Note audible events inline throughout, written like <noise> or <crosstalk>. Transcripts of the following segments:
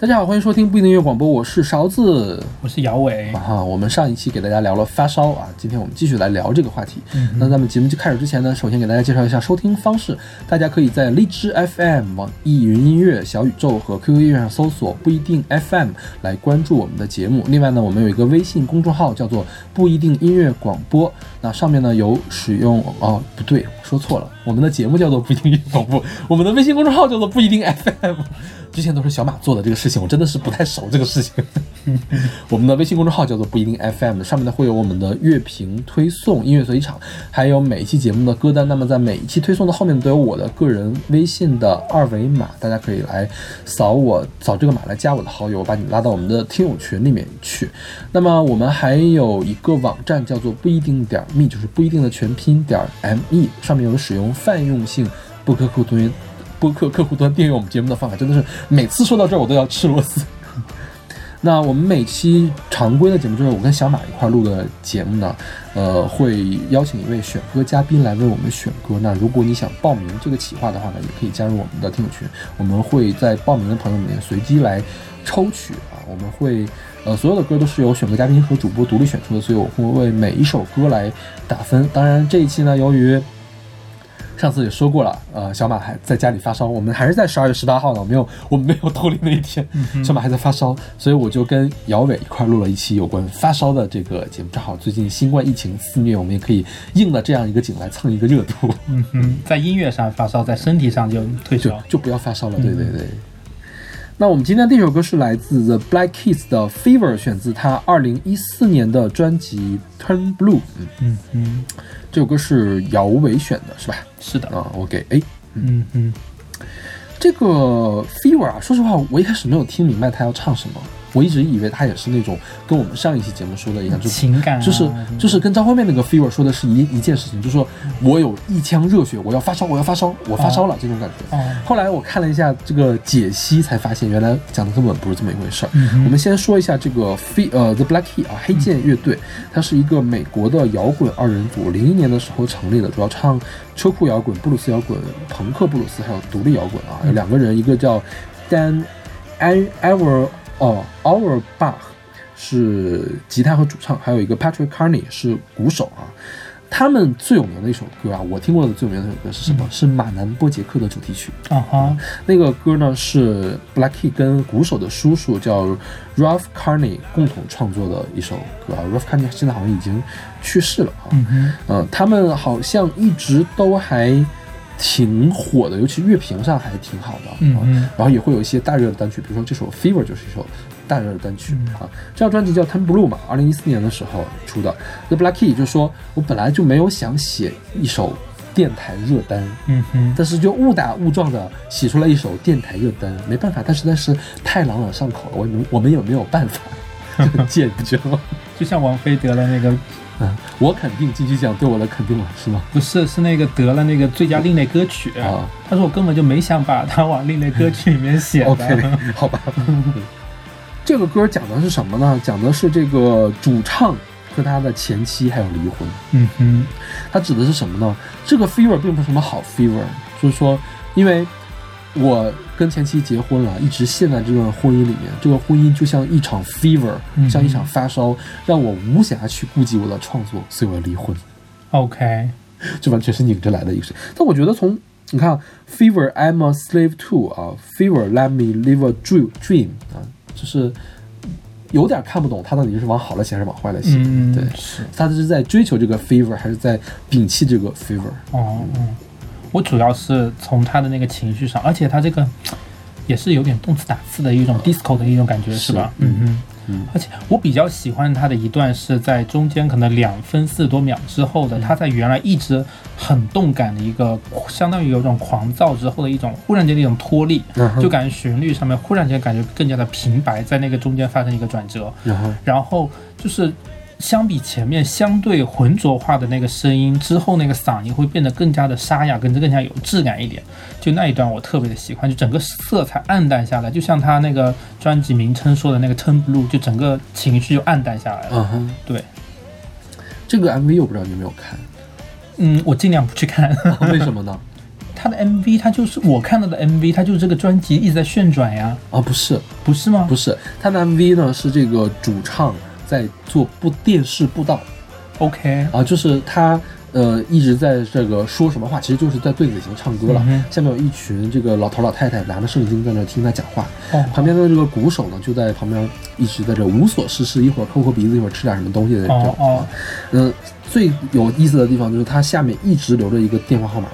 大家好，欢迎收听不一定音乐广播，我是勺子。我是姚伟。啊哈，我们上一期给大家聊了发烧啊，今天我们继续来聊这个话题。那咱们节目就开始之前呢，首先给大家介绍一下收听方式，大家可以在荔枝 FM、网易云音乐、小宇宙和 QQ 音乐上搜索“不一定 FM” 来关注我们的节目。另外呢，我们有一个微信公众号叫做“不一定音乐广播”，那上面呢有使用哦，不对，说错了，我们的节目叫做“不一定广播”，<laughs> 我们的微信公众号叫做“不一定 FM”。之前都是小马做的这个事情，我真的是不太熟这个事情。<laughs> 我们的微信公众号叫做不一定 FM，上面呢会有我们的乐评推送、音乐随机场，还有每一期节目的歌单。那么在每一期推送的后面都有我的个人微信的二维码，大家可以来扫我扫这个码来加我的好友，我把你拉到我们的听友群里面去。那么我们还有一个网站叫做不一定点 me，就是不一定的全拼点 me，上面有使用泛用性播客客户端播客客户端订阅我们节目的方法，真的是每次说到这儿我都要吃螺丝。<laughs> 那我们每期常规的节目就是我跟小马一块录的节目呢，呃，会邀请一位选歌嘉宾来为我们选歌。那如果你想报名这个企划的话呢，也可以加入我们的听友群，我们会在报名的朋友里面随机来抽取啊，我们会呃所有的歌都是由选歌嘉宾和主播独立选出的，所以我会为每一首歌来打分。当然这一期呢，由于上次也说过了，呃，小马还在家里发烧，我们还是在十二月十八号呢，没有，我们没有脱离那一天，小马还在发烧，所以我就跟姚伟一块录了一期有关发烧的这个节目。正好最近新冠疫情肆虐，我们也可以应了这样一个景来蹭一个热度。嗯哼，在音乐上发烧，在身体上就退就烧。就不要发烧了，对对对。那我们今天第一首歌是来自 The Black Keys 的《Fever》，选自他二零一四年的专辑《Turn Blue》。嗯，嗯嗯，这首歌是姚伟选的，是吧？是的。啊，我给 A。嗯嗯，这个 Fever 啊，说实话，我一开始没有听明白他要唱什么，我一直以为他也是那种跟我们上一期节目说的一样，就是情感啊就是就是跟张惠妹那个 Fever 说的是一一件事情，就是说我有一腔热血，我要发烧，我要发烧，我发烧了、这种感觉。哦，后来我看了一下这个解析，才发现原来讲的根本不是这么一回事儿。嗯我们先说一下这个 Fe 呃 The Black Key 啊黑键乐队，它是一个美国的摇滚二人组，零一年的时候成立的，主要唱车库摇滚、布鲁斯摇滚、朋克布鲁斯还有独立摇滚啊。有两个人，一个叫 Dan Ever 哦 Auerbach 是吉他和主唱，还有一个 Patrick Carney 是鼓手啊。他们最有名的一首歌啊，我听过的最有名的一首歌是什么？是马南波杰克的主题曲。啊哈，那个歌呢是 Black Key 跟鼓手的叔叔叫 Ralph Carney 共同创作的一首歌啊。Ralph Carney 现在好像已经去世了啊。嗯哼，嗯，他们好像一直都还挺火的，尤其乐评上还挺好的。啊嗯嗯然后也会有一些大热的单曲，比如说这首《Fever》就是一首大热的单曲、嗯啊。这张专辑叫《Turn Blue》嘛，二零一四年的时候出的。The Black Key 就说我本来就没有想写一首电台热单，嗯哼，但是就误打误撞的写出来一首电台热单，没办法，它实在是太朗朗上口了，我们我们也没有办法，<laughs> 就很贱，你知道吗？就像王菲得了那个，嗯，我肯定金曲奖对我的肯定了，是吗？不是是那个得了那个最佳另类歌曲。啊他说我根本就没想把它往另类歌曲里面写的。<laughs> OK，好吧。<laughs> 这个歌讲的是什么呢？讲的是这个主唱和他的前妻还有离婚。嗯哼，它指的是什么呢？这个 fever 并不是什么好 fever，就是说，因为我跟前妻结婚了，一直陷在这段婚姻里面，这个婚姻就像一场 fever，、嗯像一场发烧，让我无暇去顾及我的创作，所以我要离婚。OK，<laughs> 这完全是拧着来的一个事。但我觉得从你看，fever I'm a slave to 啊，fever let me live a dream dream 啊，就是有点看不懂他到底是往好了写还是往坏了写。嗯，对，是。他是在追求这个 fever，还是在摒弃这个 fever？哦，嗯，我主要是从他的那个情绪上，而且他这个也是有点动词打字的一种 disco 的一种感觉，是吧？嗯嗯。嗯。而且我比较喜欢他的一段是在中间可能两分四十多秒之后的，他在原来一直很动感的一个，相当于有种狂躁之后的一种忽然间的一种脱力，就感觉旋律上面忽然间感觉更加的平白，在那个中间发生一个转折，然后就是相比前面相对浑浊化的那个声音之后，那个嗓音会变得更加的沙哑，跟更加有质感一点。就那一段我特别的喜欢，就整个色彩暗淡下来，就像他那个专辑名称说的那个 “turn blue”，就整个情绪就暗淡下来了。嗯哼，对，这个 MV 我不知道你有没有看，嗯，我尽量不去看。<laughs> 为什么呢？他的 MV，他就是我看到的 MV，他就是这个专辑一直在旋转呀。啊，不是，不是吗？不是，他的 MV 呢是这个主唱在做布电视布道。OK，啊，就是他。呃，一直在这个说什么话，其实就是在对嘴型唱歌了。下面有一群这个老头老太太拿着圣经在那听他讲话，旁边的这个鼓手呢就在旁边一直在这无所事事，一会儿抠抠鼻子，一会儿吃点什么东西的这种。哦，嗯，最有意思的地方就是他下面一直留着一个电话号码，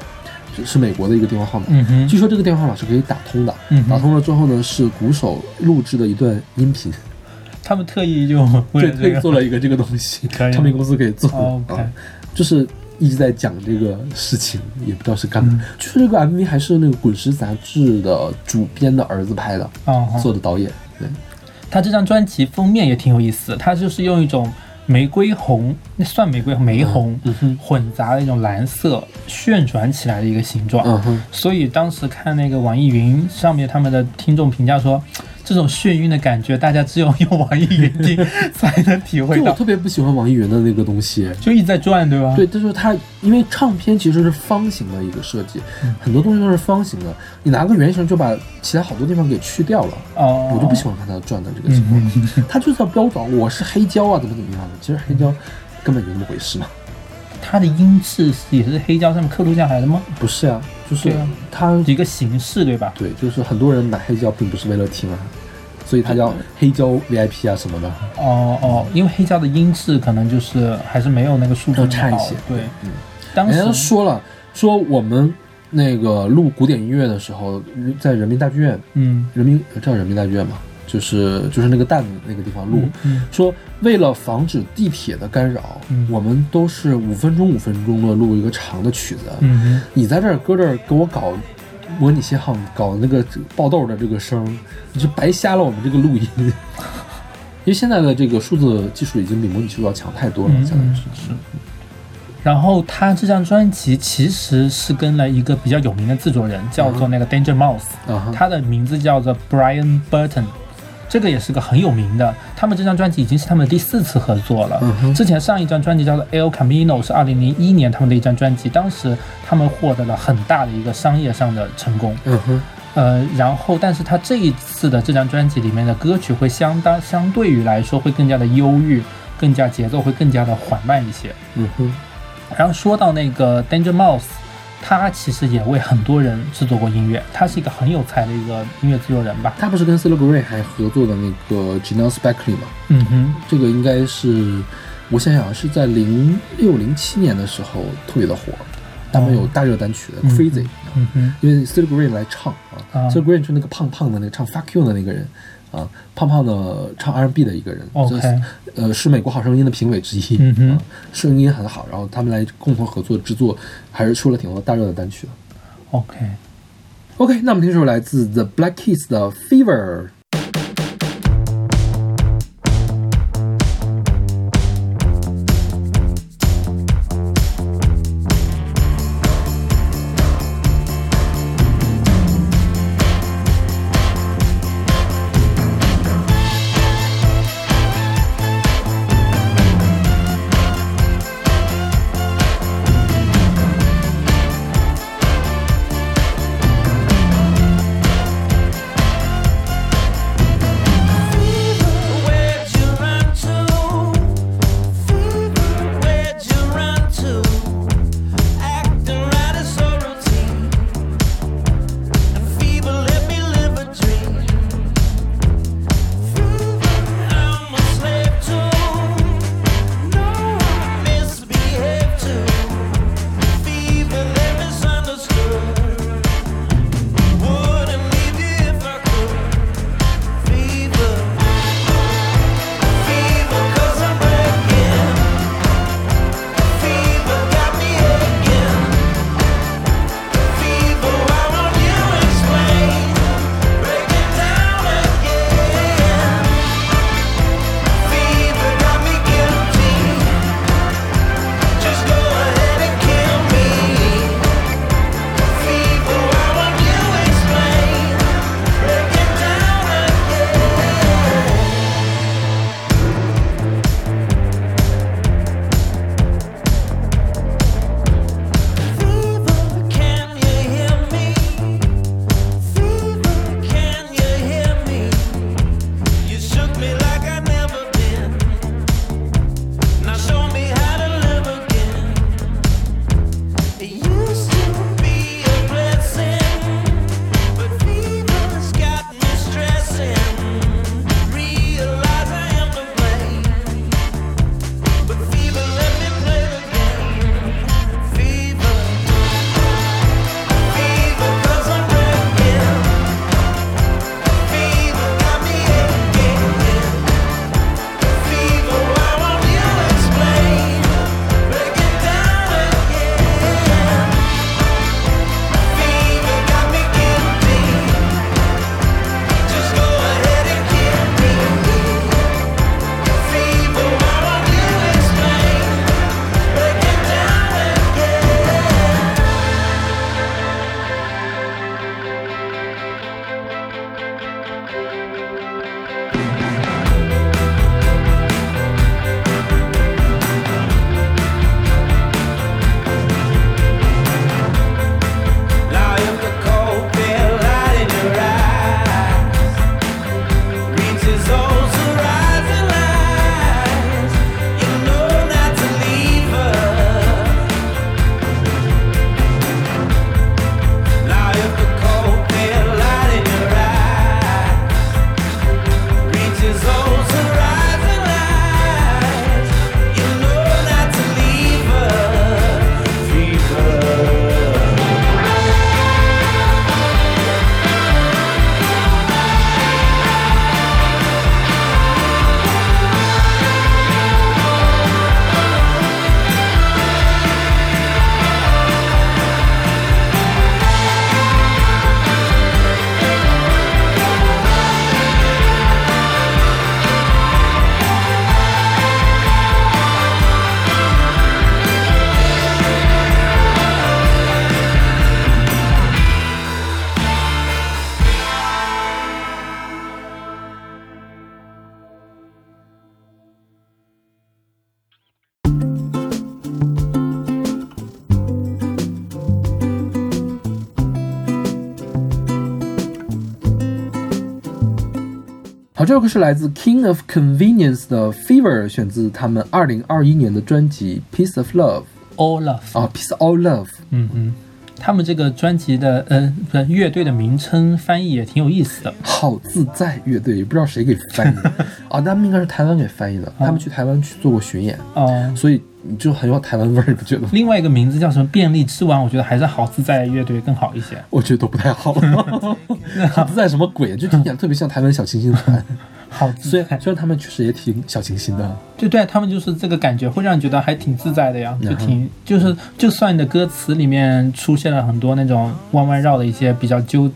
是美国的一个电话号码。嗯，据说这个电话号码是可以打通的。嗯，打通了之后呢，是鼓手录制的一段音频。他们特意就 <laughs> 对特意做了一个这个东西，<laughs> 唱片公司可以做。OK，就是。一直在讲这个事情，也不知道是干嘛。就是这个 MV 还是那个《滚石》杂志的主编的儿子拍的，做的导演。对，他这张专辑封面也挺有意思，他就是用一种玫瑰红，那算玫瑰玫红混杂的一种蓝色旋转起来的一个形状。嗯哼，所以当时看那个网易云上面他们的听众评价说。这种眩晕的感觉，大家只有用网易云听才能体会到。我特别不喜欢网易云的那个东西，就一直在转，对吧？对，就是它，因为唱片其实是方形的一个设计，很多东西都是方形的。你拿个圆形就把其他好多地方给去掉了。哦，我就不喜欢看它转的这个情况。<laughs> 它就是要标准，我是黑胶啊，怎么怎么样的？其实黑胶根本就那么回事嘛。它的音质也是黑胶上面刻录下来的吗？不是啊，就是它一个形式，对吧？对，就是很多人买黑胶并不是为了听啊，所以它叫黑胶 VIP 啊什么的。哦哦，因为黑胶的音质可能就是还是没有那个数字差一些。对，嗯。当时说了，说我们那个录古典音乐的时候，在人民大剧院，嗯，人民叫人民大剧院嘛。就是就是那个蛋那个地方录，说为了防止地铁的干扰，我们都是五分钟五分钟的录一个长的曲子。你在这儿搁这儿给我搞模拟信号，搞那个爆豆的这个声，你就白瞎了我们这个录音。<laughs> 因为现在的这个数字技术已经比模拟技术要强太多了，相当于是。然后他这张专辑其实是跟了一个比较有名的制作人，叫做那个 Danger Mouse，他的名字叫做 Brian Burton。这个也是个很有名的，他们这张专辑已经是他们第四次合作了。之前上一张专辑叫做《El Camino》，是二零零一年他们的一张专辑，当时他们获得了很大的一个商业上的成功。嗯哼，呃，然后但是他这一次的这张专辑里面的歌曲会相当相对于来说会更加的忧郁，更加节奏会更加的缓慢一些。嗯哼，然后说到那个 Danger Mouse。他其实也为很多人制作过音乐，他是一个很有才的一个音乐制作人吧。他不是跟 c e l e Grey 还合作的那个 j a n e s Beckley 吗？嗯哼，这个应该是我想想是在零六零七年的时候特别的火，他们有大热单曲的 Crazy，嗯哼，因为 c e l e Grey 来唱啊 c e l e Grey 就那个胖胖的那个唱 Fuck You 的那个人。啊，胖胖的唱 R&B 的一个人，OK，呃，是美国好声音的评委之一，嗯声音很好。然后他们来共同合作制作，还是出了挺多大热的单曲的。OK，OK，那我们听这首来自 The Black Keys 的 Fever。好，这首歌是来自 King of Convenience 的 Fever，选自他们二零二一年的专辑《Piece of Love》All Love 啊，《Piece of Love》。嗯嗯，他们这个专辑的呃不是乐队的名称翻译也挺有意思的。好自在乐队，也不知道谁给翻译。的 <laughs> 啊，他们应该是台湾给翻译的，他们去台湾去做过巡演，哦、所以你就很有台湾味儿，你不觉得吗？另外一个名字叫什么便利之王，我觉得还是好自在乐队更好一些。我觉得都不太好。<laughs> 好自在什么鬼？就听起来特别像台湾小清新团。好自在，虽然虽然他们确实也挺小清新的，对对，他们就是这个感觉，会让你觉得还挺自在的呀，就嗯挺就是，就算你的歌词里面出现了很多那种弯弯绕的一些比较纠，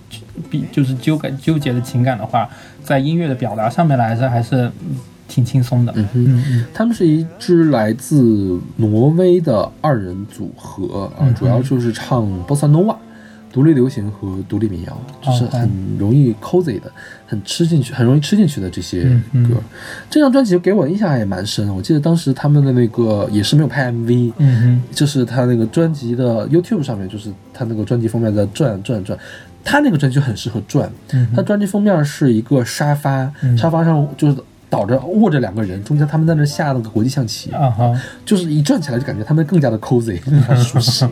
比就是纠感纠结的情感的话，在音乐的表达上面来说还是嗯挺轻松的。嗯哼。嗯嗯他们是一支来自挪威的二人组合啊嗯，主要就是唱波萨诺瓦、独立流行和独立民谣，就是哦很容易 cozy 的，很吃进去，很容易吃进去的这些嗯嗯歌。这张专辑给我印象也蛮深，我记得当时他们的那个也是没有拍 MV，嗯就是他那个专辑的 YouTube 上面，就是他那个专辑封面在转转转，他那个专辑就很适合转。嗯他专辑封面是一个沙发，嗯沙发上就是倒着握着两个人，中间他们在那下那个国际象棋，就是一转起来就感觉他们更加的 cozy，更加舒适。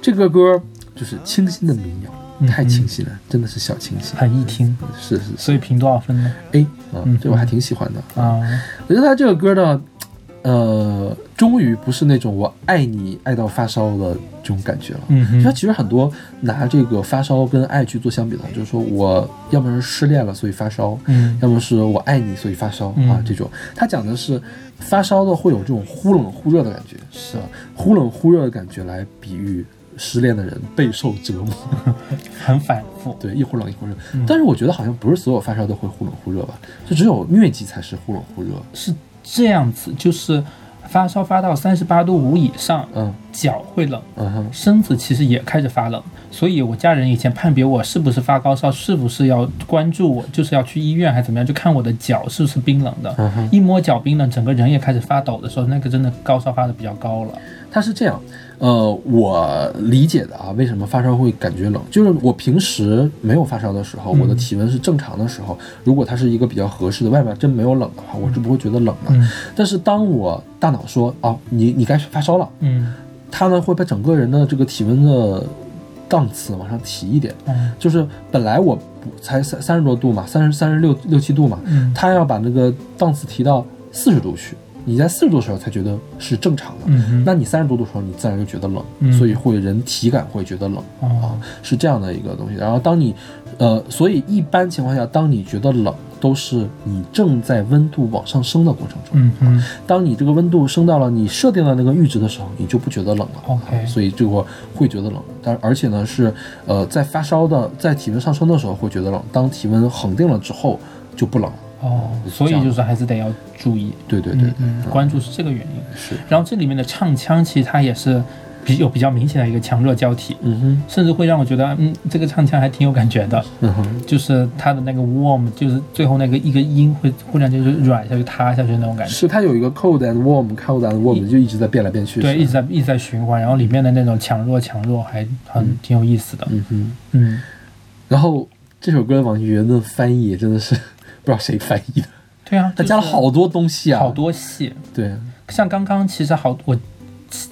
这个歌就是清新的民谣，嗯太清新了，真的是小清新。很易听，是是是所以评多少分呢？，A 啊嗯，这我还挺喜欢的。啊，我觉得他这个歌呢，呃，终于不是那种我爱你爱到发烧的这种感觉了。嗯哼，他其实很多拿这个发烧跟爱去做相比的，就是说我要么是失恋了所以发烧，嗯要么是我爱你所以发烧、嗯啊，这种他讲的是发烧的会有这种忽冷忽热的感觉，是啊，忽冷忽热的感觉来比喻失恋的人备受折磨，<laughs> 很反复。对，一会儿冷一会儿热。嗯但是我觉得好像不是所有发烧都会忽冷忽热吧，就只有疟疾才是忽冷忽热。是这样子，就是发烧发到三十八度五以上，嗯脚会冷，嗯哼，身子其实也开始发冷，所以我家人以前判别我是不是发高烧，是不是要关注我，就是要去医院还是怎么样，就看我的脚是不是冰冷的。一摸脚冰冷，整个人也开始发抖的时候，那个真的高烧发的比较高了。它是这样，呃，我理解的啊，为什么发烧会感觉冷，就是我平时没有发烧的时候，嗯。我的体温是正常的时候，如果它是一个比较合适的，外面真没有冷的话，我是不会觉得冷的。嗯。但是当我大脑说哦，你你该发烧了，嗯它呢会把整个人的这个体温的档次往上提一点，嗯。就是本来我不才三三十多度嘛，三十三十六六七度嘛，嗯。它要把那个档次提到四十度去，你在四十度的时候才觉得是正常的。嗯那你三十多度的时候，你自然就觉得冷，嗯所以会人体感会觉得冷啊哦，是这样的一个东西。然后当你，呃，所以一般情况下，当你觉得冷，都是你正在温度往上升的过程中。嗯哼当你这个温度升到了你设定的那个阈值的时候，你就不觉得冷了。OK 啊所以这个会觉得冷，但而且呢是，呃，在发烧的，在体温上升的时候会觉得冷，当体温恒定了之后就不冷了。哦，所以就是还是得要注意，对对对对，嗯嗯，关注是这个原因。是，然后这里面的唱腔其实它也是比有比较明显的一个强弱交替，嗯哼，甚至会让我觉得，嗯，这个唱腔还挺有感觉的。嗯哼，就是它的那个 warm，就是最后那个一个音会忽然间就软下去、塌下去那种感觉。是它有一个 cold and warm，cold and warm 就一直在变来变去。对，一直在一直在循环，然后里面的那种强弱强弱还很挺有意思的。嗯哼。嗯，然后这首歌网易云的翻译也真的是不知道谁翻译的，对啊，他加了好多东西啊，好多戏，对，像刚刚其实好我。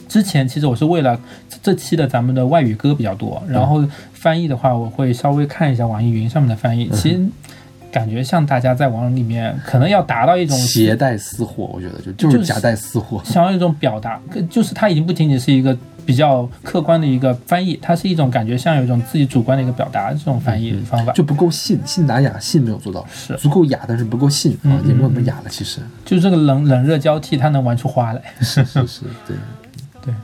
之前其实我是为了这期的咱们的外语歌比较多，然后翻译的话，我会稍微看一下网易云上面的翻译。其实感觉像大家在网里面可能要达到一种携带私货，我觉得就就是就是夹带私货，想要一种表达，就是它已经不仅仅是一个比较客观的一个翻译，它是一种感觉像有一种自己主观的一个表达这种翻译方法。就不够信，信达雅，信没有做到，是足够雅，但是不够信啊，嗯也没有那么雅了，其实就是这个冷冷热交替，它能玩出花来。是是是，对对。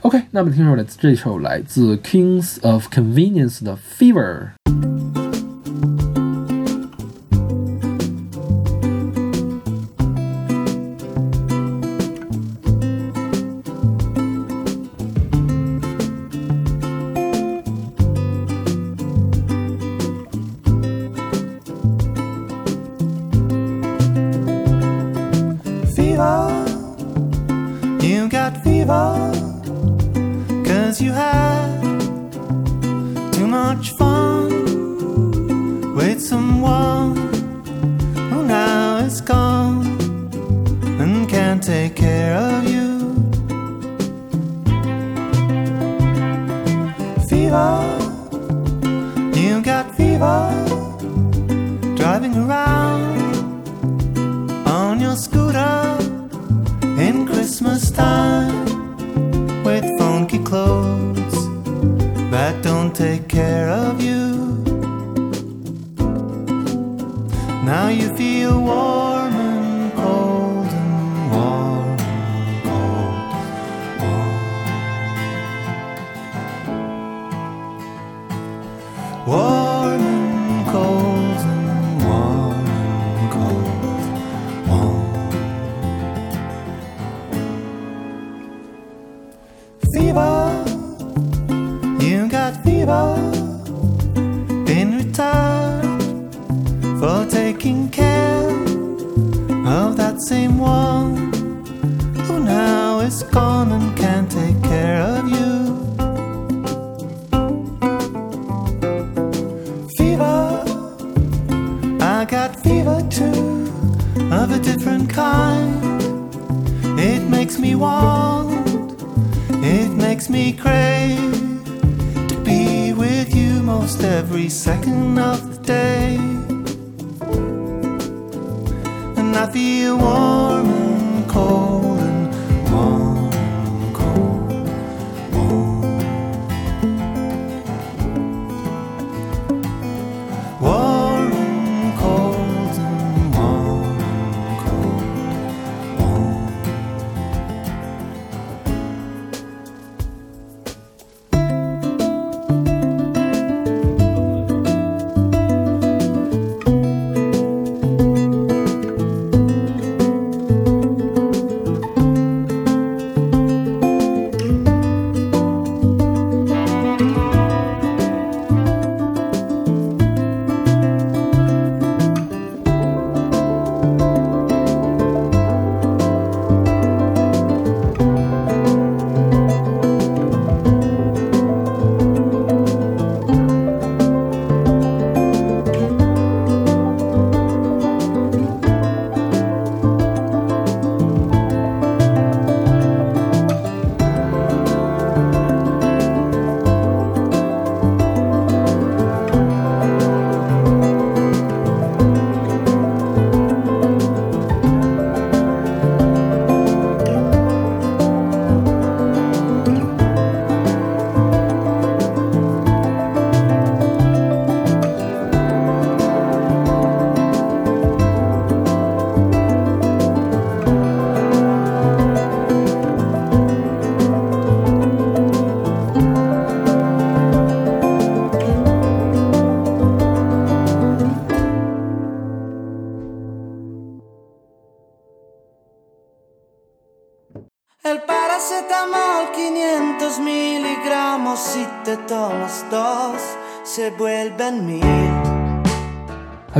OK，那么听首来自这首来自 Kings of Convenience 的。Fever, of that same one who now is gone and can't take care of you. Fever, I got fever too, of a different kind. It makes me want, it makes me crave to be with you most every second of the day. Feel warm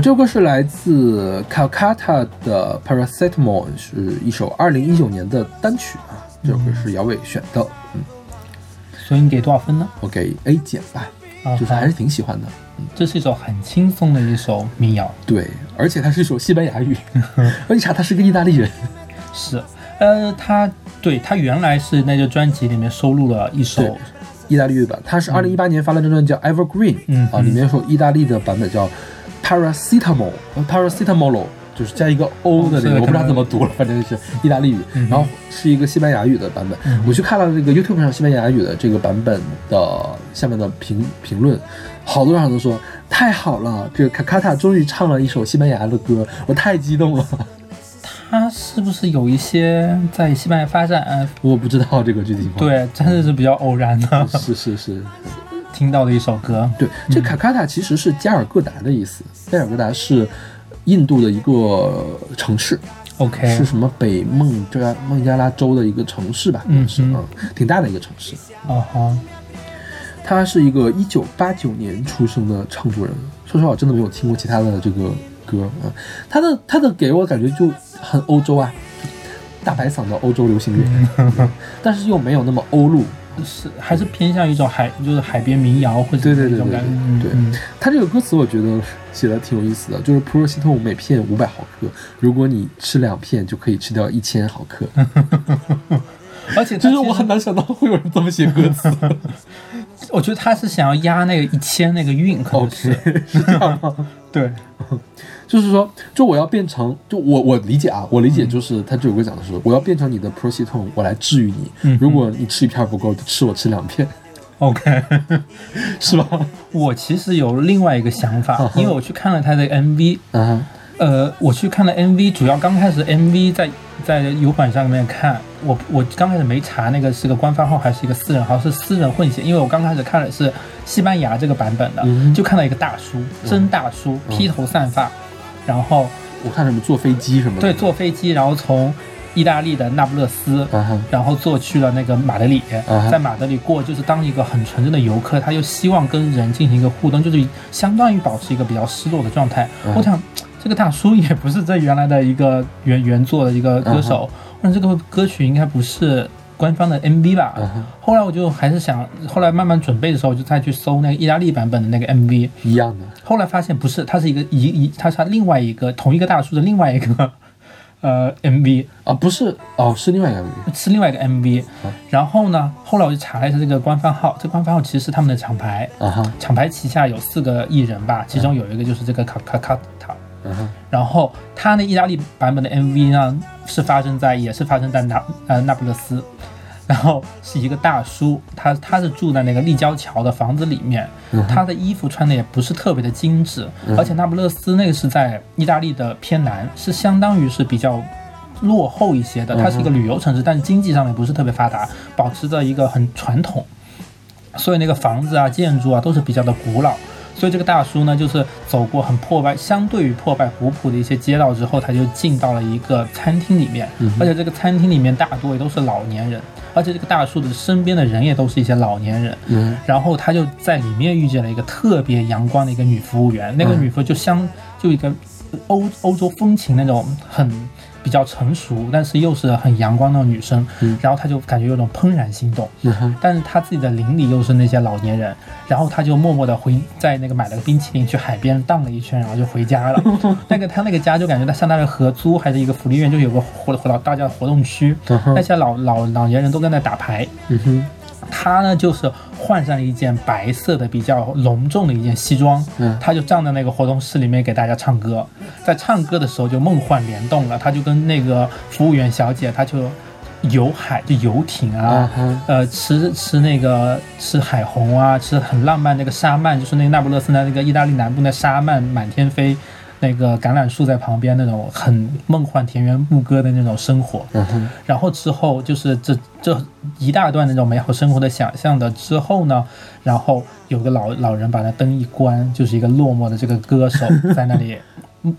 这首歌是来自 Calcutta 的 Paracetamol，是一首二零一九年的单曲啊。这首歌是姚伟选的，嗯，所以你给多少分呢？我给 A 减吧，啊就是还是挺喜欢的。这是一首很轻松的一首民谣，对，而且它是一首西班牙语，<laughs> 而且查他是个意大利人。是，呃，他对他原来是那个专辑里面收录了一首，意大利语版，他是二零一八年发了张专辑叫 Evergreen，嗯啊，里面有首意大利的版本叫 Paracetamol，呃 Paracetamol，就是加一个 O 的那个，我不知道怎么读了，<laughs> 反正是意大利语，嗯然后是一个西班牙语的版本。嗯我去看了这个 YouTube 上西班牙语的这个版本的下面的评评论，好多人都说太好了，这个卡卡塔终于唱了一首西班牙的歌，我太激动了。他是不是有一些在西班牙发展？我不知道这个具体情况。，对，真的是比较偶然的是是是，听到的一首歌。对，这卡卡塔其实是加尔各答的意思。加尔各答是印度的一个城市，OK，是什么北孟加孟加拉州的一个城市吧？嗯嗯是嗯，挺大的一个城市。啊哈，他是一个一九八九年出生的唱作人。说实话，我真的没有听过其他的这个歌啊。他的他的给我感觉就很欧洲啊，大白嗓的欧洲流行乐，但是又没有那么欧陆啊。是还是偏向一种海，就是海边民谣或者对对对对那种感觉。嗯对嗯他这个歌词我觉得写的挺有意思的，就是普若西痛每片五百毫克，如果你吃两片就可以吃掉一千毫克。<laughs> 而且就是我很难想到会有人这么写歌词。<laughs> 我觉得他是想要压那个一千那个运，可能 OK，是是这样吗？<laughs> 对，<laughs> 就是说，就我要变成，就我我理解啊，我理解就是他这首歌讲的是，我要变成你的 p r o c e t o n 我来治愈你。嗯如果你吃一片不够，就吃我吃两片，OK。<laughs> 是吧？我其实有另外一个想法因为我去看了他的 MV，啊呃，我去看了 MV，主要刚开始 MV 在在油管上面看，我我刚开始没查那个是个官方号还是一个私人号，是私人混血，因为我刚开始看的是西班牙这个版本的，嗯就看到一个大叔，真大叔，披头散发，然后我看什么坐飞机什么的。对坐飞机，然后从意大利的那不勒斯，然后坐去了那个马德里在马德里过就是当一个很纯正的游客，他又希望跟人进行一个互动，就是相当于保持一个比较失落的状态。嗯我想这个大叔也不是这原来的一个原原作的一个歌手，我想这个歌曲应该不是官方的 MV 吧。后来我就还是想，后来慢慢准备的时候，我就再去搜那个意大利版本的那个 MV，一样的。后来发现不是，它是一个一一，它是他另外一个同一个大叔的另外一个 <laughs> 呃 MV。啊，不是哦，是另外一个 MV 是另外一个 MV，嗯。然后呢，后来我就查了一下这个官方号，这官方号其实是他们的厂牌，啊哈，厂牌旗下有四个艺人吧，其中有一个就是这个卡卡卡塔，然后他那意大利版本的 MV 呢是发生在也是发生在那呃那不勒斯，然后是一个大叔，他他是住在那个立交桥的房子里面，他的衣服穿的也不是特别的精致，而且那不勒斯那个是在意大利的偏南，是相当于是比较。落后一些的，它是一个旅游城市，但是经济上面不是特别发达，保持着一个很传统，所以那个房子啊、建筑啊都是比较的古老。所以这个大叔呢，就是走过很破败、相对于破败古朴的一些街道之后，他就进到了一个餐厅里面，而且这个餐厅里面大多也都是老年人，而且这个大叔的身边的人也都是一些老年人。嗯。然后他就在里面遇见了一个特别阳光的一个女服务员，那个女服务就相就一个欧欧洲风情那种很比较成熟，但是又是很阳光的女生，嗯。然后他就感觉有种怦然心动，嗯，但是他自己的邻里又是那些老年人，然后他就默默的回在那个买了个冰淇淋去海边荡了一圈，然后就回家了。那个他那个家就感觉他相当于合租还是一个福利院，就有个活活到大家的活动区，嗯那些老老老年人都在那打牌。嗯哼，他呢就是换上了一件白色的比较隆重的一件西装，嗯。他就站在那个活动室里面给大家唱歌，在唱歌的时候就梦幻联动了，他就跟那个服务员小姐，他就游海就游艇啊啊，哈，呃，吃吃那个吃海虹啊，吃很浪漫那个沙曼，就是那个那不勒斯的那个意大利南部那沙曼满天飞，那个橄榄树在旁边那种很梦幻田园牧歌的那种生活。嗯，然后之后就是这这一大段那种美好生活的想象的之后呢，然后有个老老人把那灯一关，就是一个落寞的这个歌手在那里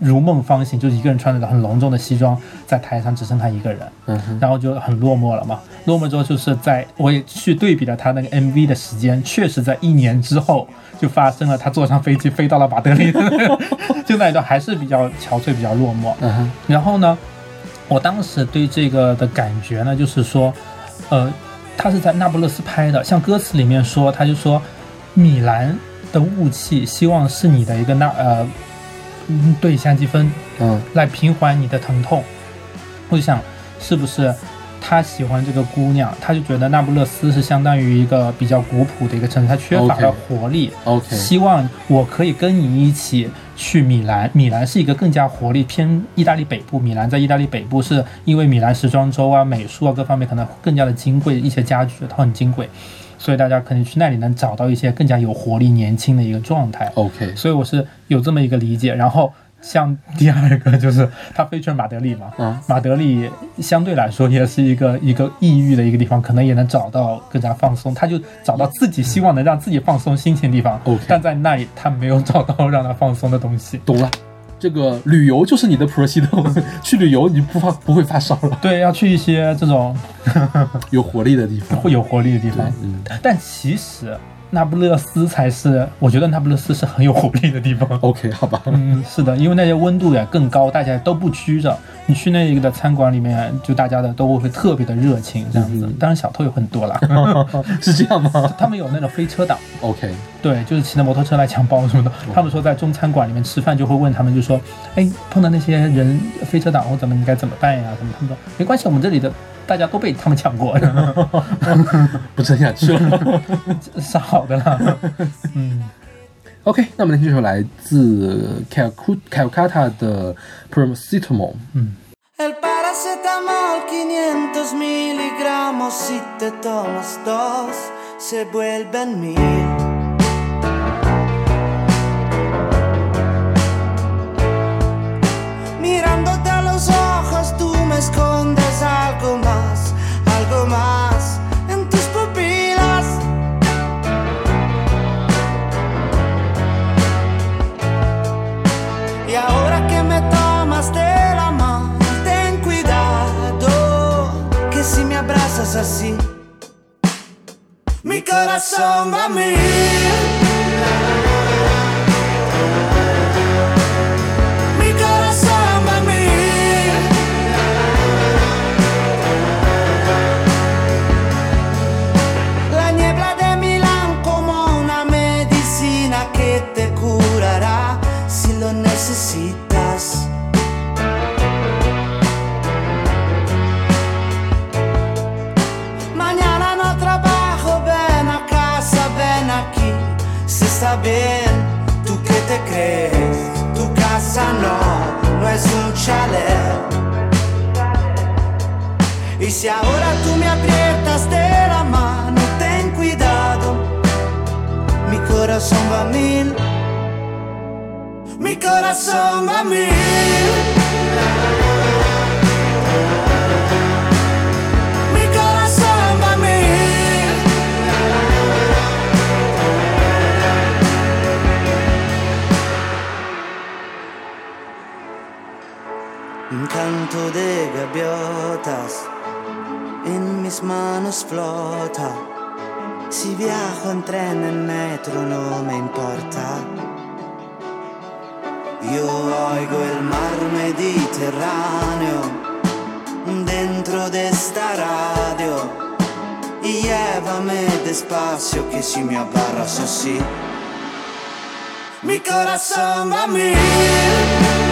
如梦方醒，就是一个人穿着很隆重的西装，在台上只剩他一个人，嗯哼，然后就很落寞了嘛。落寞之后就是在我也去对比了他那个 MV 的时间，确实在一年之后就发生了，他坐上飞机飞到了马德里，<laughs> 就那一段还是比较憔悴，比较落寞。嗯哼，然后呢，我当时对这个的感觉呢，就是说，呃，他是在那不勒斯拍的，像歌词里面说，他就说米兰的雾气，希望是你的一个那呃，嗯，对相积分嗯来平缓你的疼痛。我就想，是不是他喜欢这个姑娘，他就觉得那不勒斯是相当于一个比较古朴的一个城市，它缺乏了活力。，OK，希望我可以跟你一起去米兰。米兰是一个更加活力偏意大利北部，米兰在意大利北部是因为米兰时装周啊、美术啊各方面可能更加的金贵，一些家具它很金贵，所以大家可能去那里能找到一些更加有活力、年轻的一个状态。OK，所以我是有这么一个理解。然后像第二个就是他飞去了马德里嘛，嗯马德里相对来说也是一个一个抑郁的一个地方，可能也能找到更加放松。他就找到自己希望能让自己放松心情的地方 OK 但在那里他没有找到让他放松的东西。懂了。这个旅游就是你的 p r o c e d o 去旅游你不发不会发烧了，对，要去一些这种 <laughs> 有活力的地方。会有活力的地方。嗯但其实那不勒斯才是，我觉得那不勒斯是很有活力的地方。OK，好吧，嗯，是的，因为那些温度也更高，大家都不拘着。你去那一个的餐馆里面，就大家的都会特别的热情这样子。当然小偷有很多了，<laughs> 是这样吗他们有那种飞车党，？OK，对，就是骑着摩托车来抢包什么的。他们说在中餐馆里面吃饭，就会问他们，就说，哎，碰到那些人飞车党或怎么，你该怎么办呀？怎么？他们说没关系，我们这里的大家都被他们抢过，不撑下去了。是好的啦。嗯，<laughs> OK，那我们来听这首来自 Calcu- Calcutta 的 Paracetamol。El paracetamol 500 miligramos si te tomas dos se vuelven mil. Escondes algo más, algo más en tus pupilas. Y ahora que me tomas de la mano, ten cuidado, que si me abrazas así, mi corazón va a mil. No, no es un chalet. Y si ahora tú me aprietas de la mano, ten cuidado. Mi corazón va a mil. Mi corazón va a mil. Canto de gaviotas en mis manos flota. Si viajo en tren, en metro, no me importa. Yo oigo el mar Mediterráneo dentro de esta radio. Y llévame despacio que si me agarras así, mi corazón va a mil.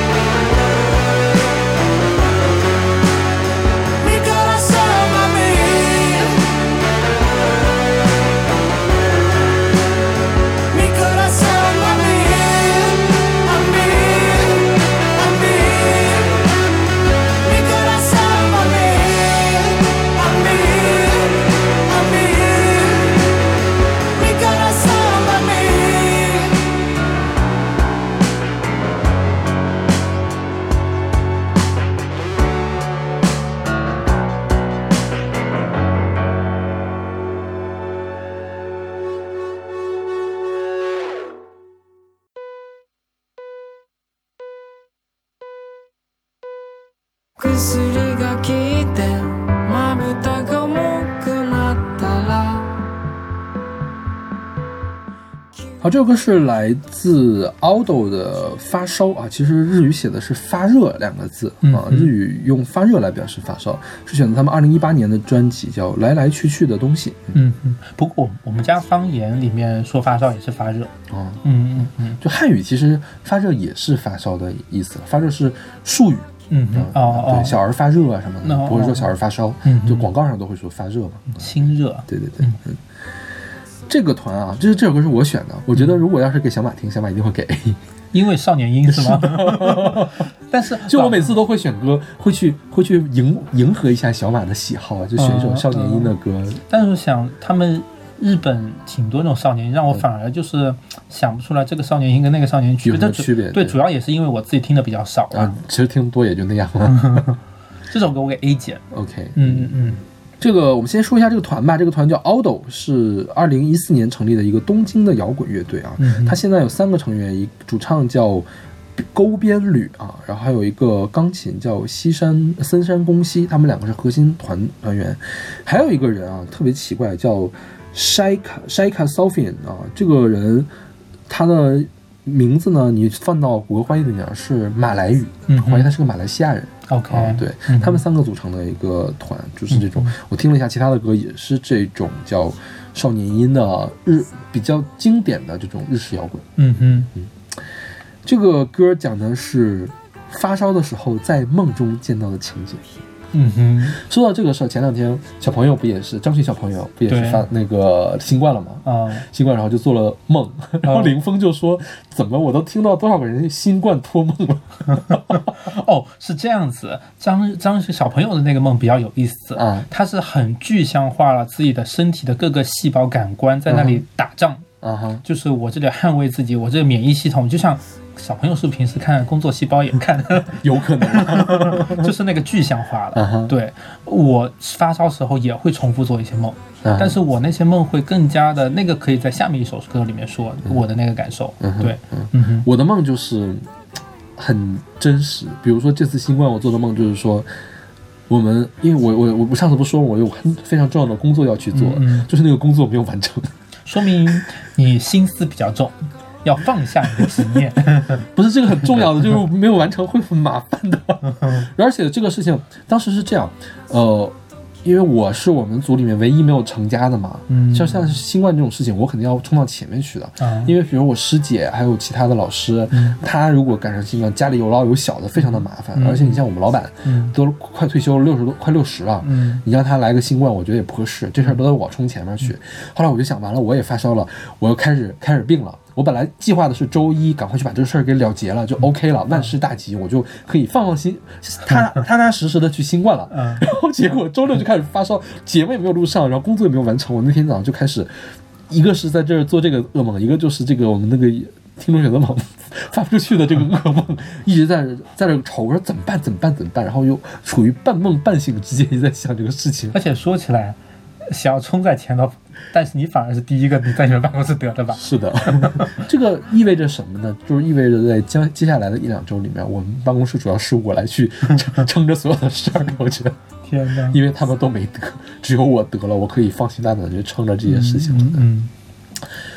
好，这首歌是来自 Aldo 的发烧啊，其实日语写的是发热两个字啊，日语用发热来表示发烧，是选择他们二零一八年的专辑叫《来来去去的东西》。嗯嗯，不过我们家方言里面说发烧也是发热。啊，嗯嗯嗯就汉语其实发热也是发烧的意思，发热是术语。嗯嗯哦哦对，，小儿发热啊什么的，那不会说小儿发烧，就广告上都会说发热嘛。心热。对对对，嗯。这个团啊，就是这首歌是我选的，我觉得如果要是给小马听，小马一定会给。因为少年音是吗？<laughs> 但是就我每次都会选歌，会去会去迎迎合一下小马的喜好啊，就选一首少年音的歌。但是我想他们日本挺多那种少年音，让我反而就是想不出来这个少年音跟那个少年音区别。有什么区别对对，主要也是因为我自己听的比较少啊，其实听多也就那样了。<laughs> 这首歌我给 A 减。OK，嗯嗯嗯，这个我们先说一下这个团吧。这个团叫 Aldo，是二零一四年成立的一个东京的摇滚乐队啊。嗯他现在有三个成员，一主唱叫勾边吕啊，然后还有一个钢琴叫西山森山公西，他们两个是核心团团员，还有一个人啊特别奇怪，叫 Shaika Shaika Sofian 啊，这个人他的名字呢，你放到谷歌翻译里面是马来语，嗯怀疑他是个马来西亚人。OK，啊，对嗯他们三个组成的一个团，就是这种。我听了一下其他的歌，也是这种叫少年音的日比较经典的这种日式摇滚。嗯哼，嗯这个歌讲的是发烧的时候在梦中见到的情景。嗯哼，说到这个事儿，前两天小朋友不也是张学小朋友不也是发那个新冠了吗？啊，新冠，然后就做了梦，<laughs> 然后林峰就说：“怎么我都听到多少个人新冠托梦了 <laughs> 哦，是这样子。张张旭小朋友的那个梦比较有意思啊他是很具象化了自己的身体的各个细胞感官在那里打仗，？”啊哈，就是我这里捍卫自己，我这个免疫系统就像。小朋友是不是平时看工作细胞也看，<laughs> 有可能。<laughs> 就是那个具象化的。啊哈。对我发烧时候也会重复做一些梦，啊但是我那些梦会更加的那个可以在下面一首歌里面说我的那个感受。对，我的梦就是很真实，比如说这次新冠我做的梦就是说，我们因为我我我我上次不说我有很非常重要的工作要去做，嗯嗯。就是那个工作没有完成，说明你心思比较重，要放下你的执念。<laughs> 不是这个很重要的，就是没有完成会很麻烦的，而且这个事情当时是这样，呃。因为我是我们组里面唯一没有成家的嘛，嗯像像新冠这种事情，我肯定要冲到前面去的，嗯因为比如我师姐还有其他的老师，嗯他如果赶上新冠，家里有老有小的，非常的麻烦。嗯而且你像我们老板，嗯都快退休了，六十多快六十了，嗯你让他来个新冠，我觉得也不合适，这事儿都得我冲前面去。后来我就想，完了，我也发烧了，我又开始开始病了。我本来计划的是周一赶快去把这个事儿给了结了，就 OK 了，万事大吉，我就可以放放心、踏踏踏实实的去新冠了。嗯然后结果周六就开始发烧，节目也没有录上，然后工作也没有完成。我那天早上就开始，一个是在这儿做这个噩梦，一个就是这个我们那个听众选择梦 <laughs> 发不出去的这个噩梦，一直在在这愁，我说怎么办？怎么办？怎么办？然后又处于半梦半醒之间，一直在想这个事情。而且说起来，想要冲在前头，但是你反而是第一个你在你们办公室得的吧？是的，<laughs> 这个意味着什么呢？就是意味着在将接下来的一两周里面，我们办公室主要是我来去撑撑着所有的事儿。<laughs> 我觉得，天哪！因为他们都没得，只有我得了，我可以放心大胆的去撑着这些事情了。嗯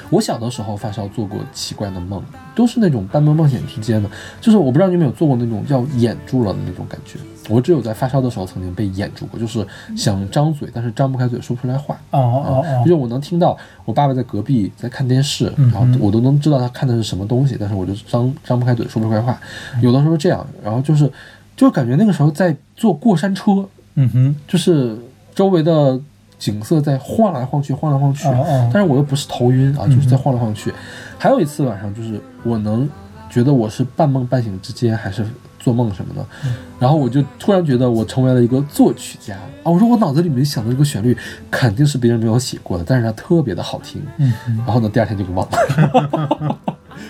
我小的时候发烧做过奇怪的梦，都是那种半梦半醒之间的，就是我不知道你有没有做过那种要掩住了的那种感觉。我只有在发烧的时候曾经被掩住过，就是想张嘴，但是张不开嘴，说不出来话。哦哦哦，就是我能听到我爸爸在隔壁在看电视，嗯然后我都能知道他看的是什么东西，但是我就张张不开嘴，说不出来话。嗯有的时候这样，然后就是就感觉那个时候在坐过山车，嗯哼，就是周围的景色在晃来晃去，晃来晃去，但是我又不是头晕啊，就是在晃来晃去。还有一次晚上，就是我能觉得我是半梦半醒之间，还是做梦什么的，然后我就突然觉得我成为了一个作曲家啊！我说我脑子里面想的这个旋律肯定是别人没有写过的，但是它特别的好听。然后呢，第二天就给忘了，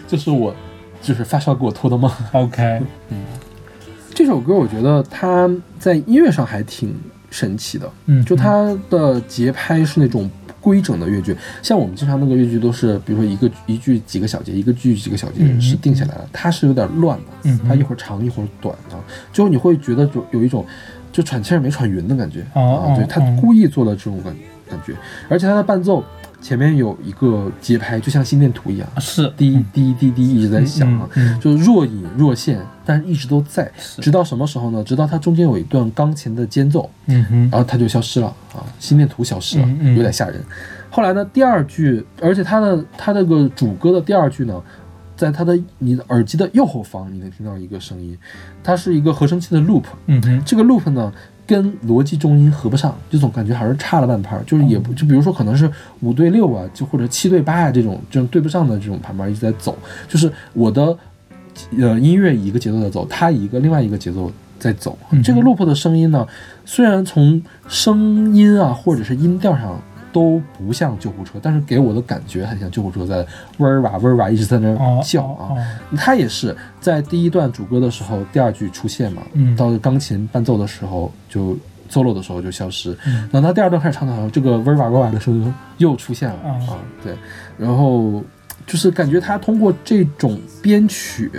这是我就是发烧给我托的梦。，OK，嗯这首歌我觉得它在音乐上还挺神奇的，嗯就它的节拍是那种规整的乐句，像我们经常那个乐句都是，比如说一个一句几个小节，一个句几个小节嗯是定下来的，它是有点乱的，嗯它一会儿长一会儿短的，就你会觉得就有一种就喘气儿没喘匀的感觉哦啊，对哦他故意做了这种感感觉，而且它的伴奏前面有一个节拍，就像心电图一样，是滴滴滴滴一直在响啊，就是若隐若现，但是一直都在，直到什么时候呢？直到它中间有一段钢琴的间奏，嗯哼，然后它就消失了啊，心电图消失了有点吓人。后来呢，第二句，而且它的它那个主歌的第二句呢，在它的你的耳机的右后方，你能听到一个声音，它是一个合成器的 loop，嗯哼，这个 loop 呢。跟逻辑重音合不上，就总感觉还是差了半拍儿，就是也不就比如说可能是五对六啊，就或者七对八啊这种这种对不上的这种盘盘一直在走，就是我的呃音乐以一个节奏在走，它以一个另外一个节奏在走。嗯。这个 loop 的声音呢，虽然从声音啊或者是音调上都不像救护车，但是给我的感觉很像救护车在嗡儿哇嗡儿哇一直在那叫啊。哦。它也是在第一段主歌的时候，第二句出现嘛，嗯。到钢琴伴奏的时候就 solo 的时候就消失，嗯。等到第二段开始唱的时候，这个嗡儿哇嗡儿哇的声音又出现了、哦。啊，对，然后就是感觉他通过这种编曲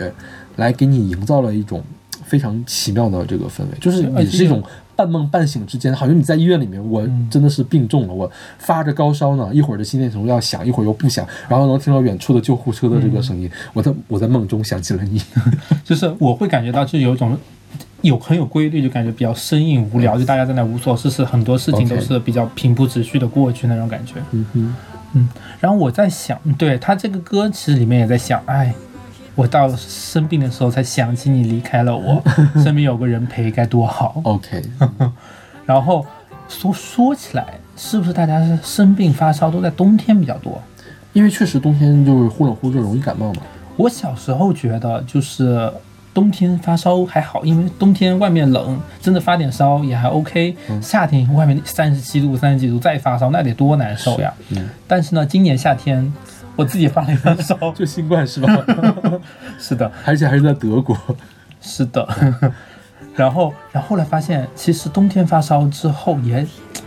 来给你营造了一种非常奇妙的这个氛围，就是也是一种半梦半醒之间，好像你在医院里面，我真的是病重了，我发着高烧呢，一会儿的心电图要响，一会儿又不响，然后能听到远处的救护车的这个声音，我在我在梦中想起了你，<laughs> 就是我会感觉到，就有一种有很有规律，就感觉比较生硬无聊，就大家在那无所事事，很多事情都是比较平铺直叙的过去那种感觉。嗯哼，然后我在想，对他这个歌其实里面也在想，哎，我到生病的时候才想起你离开了我，<laughs> 身边有个人陪该多好。OK，<laughs> 然后说说起来，是不是大家是生病发烧都在冬天比较多？因为确实冬天就是忽冷忽热，容易感冒嘛。我小时候觉得就是冬天发烧还好，因为冬天外面冷，真的发点烧也还 OK。夏天外面三十七度、三十几度再发烧，那得多难受呀！嗯，但是呢，今年夏天我自己发了一个烧，<laughs> 就新冠是吧？<laughs> 是的，而且还是在德国。是的。<laughs> 然后，然后后来发现，其实冬天发烧之后也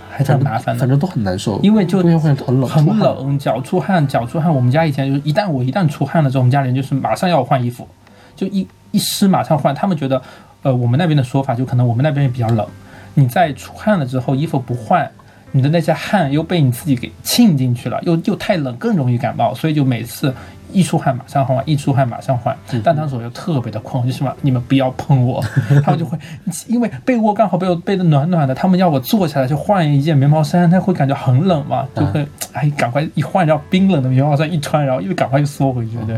还挺麻烦的反。正都很难受，因为就冬天会很冷，很。冷，脚出汗，脚出汗。我们家以前就是一旦我一旦出汗了之后，我们家人就是马上要我换衣服，就一一湿马上换。他们觉得，呃，我们那边的说法就可能我们那边也比较冷，你在出汗了之后，衣服不换，你的那些汗又被你自己给沁进去了，又又太冷，更容易感冒，所以就每次。一出汗马上换，一出汗马上换。但当时我就特别的困，就是嘛，你们不要碰我，<laughs> 他们就会因为被窝刚好被我被的暖暖的，他们要我坐下来去换一件棉毛衫，他会感觉很冷嘛，就会哎赶快一换，然后冰冷的棉毛衫一穿，然后又赶快又缩回去，对。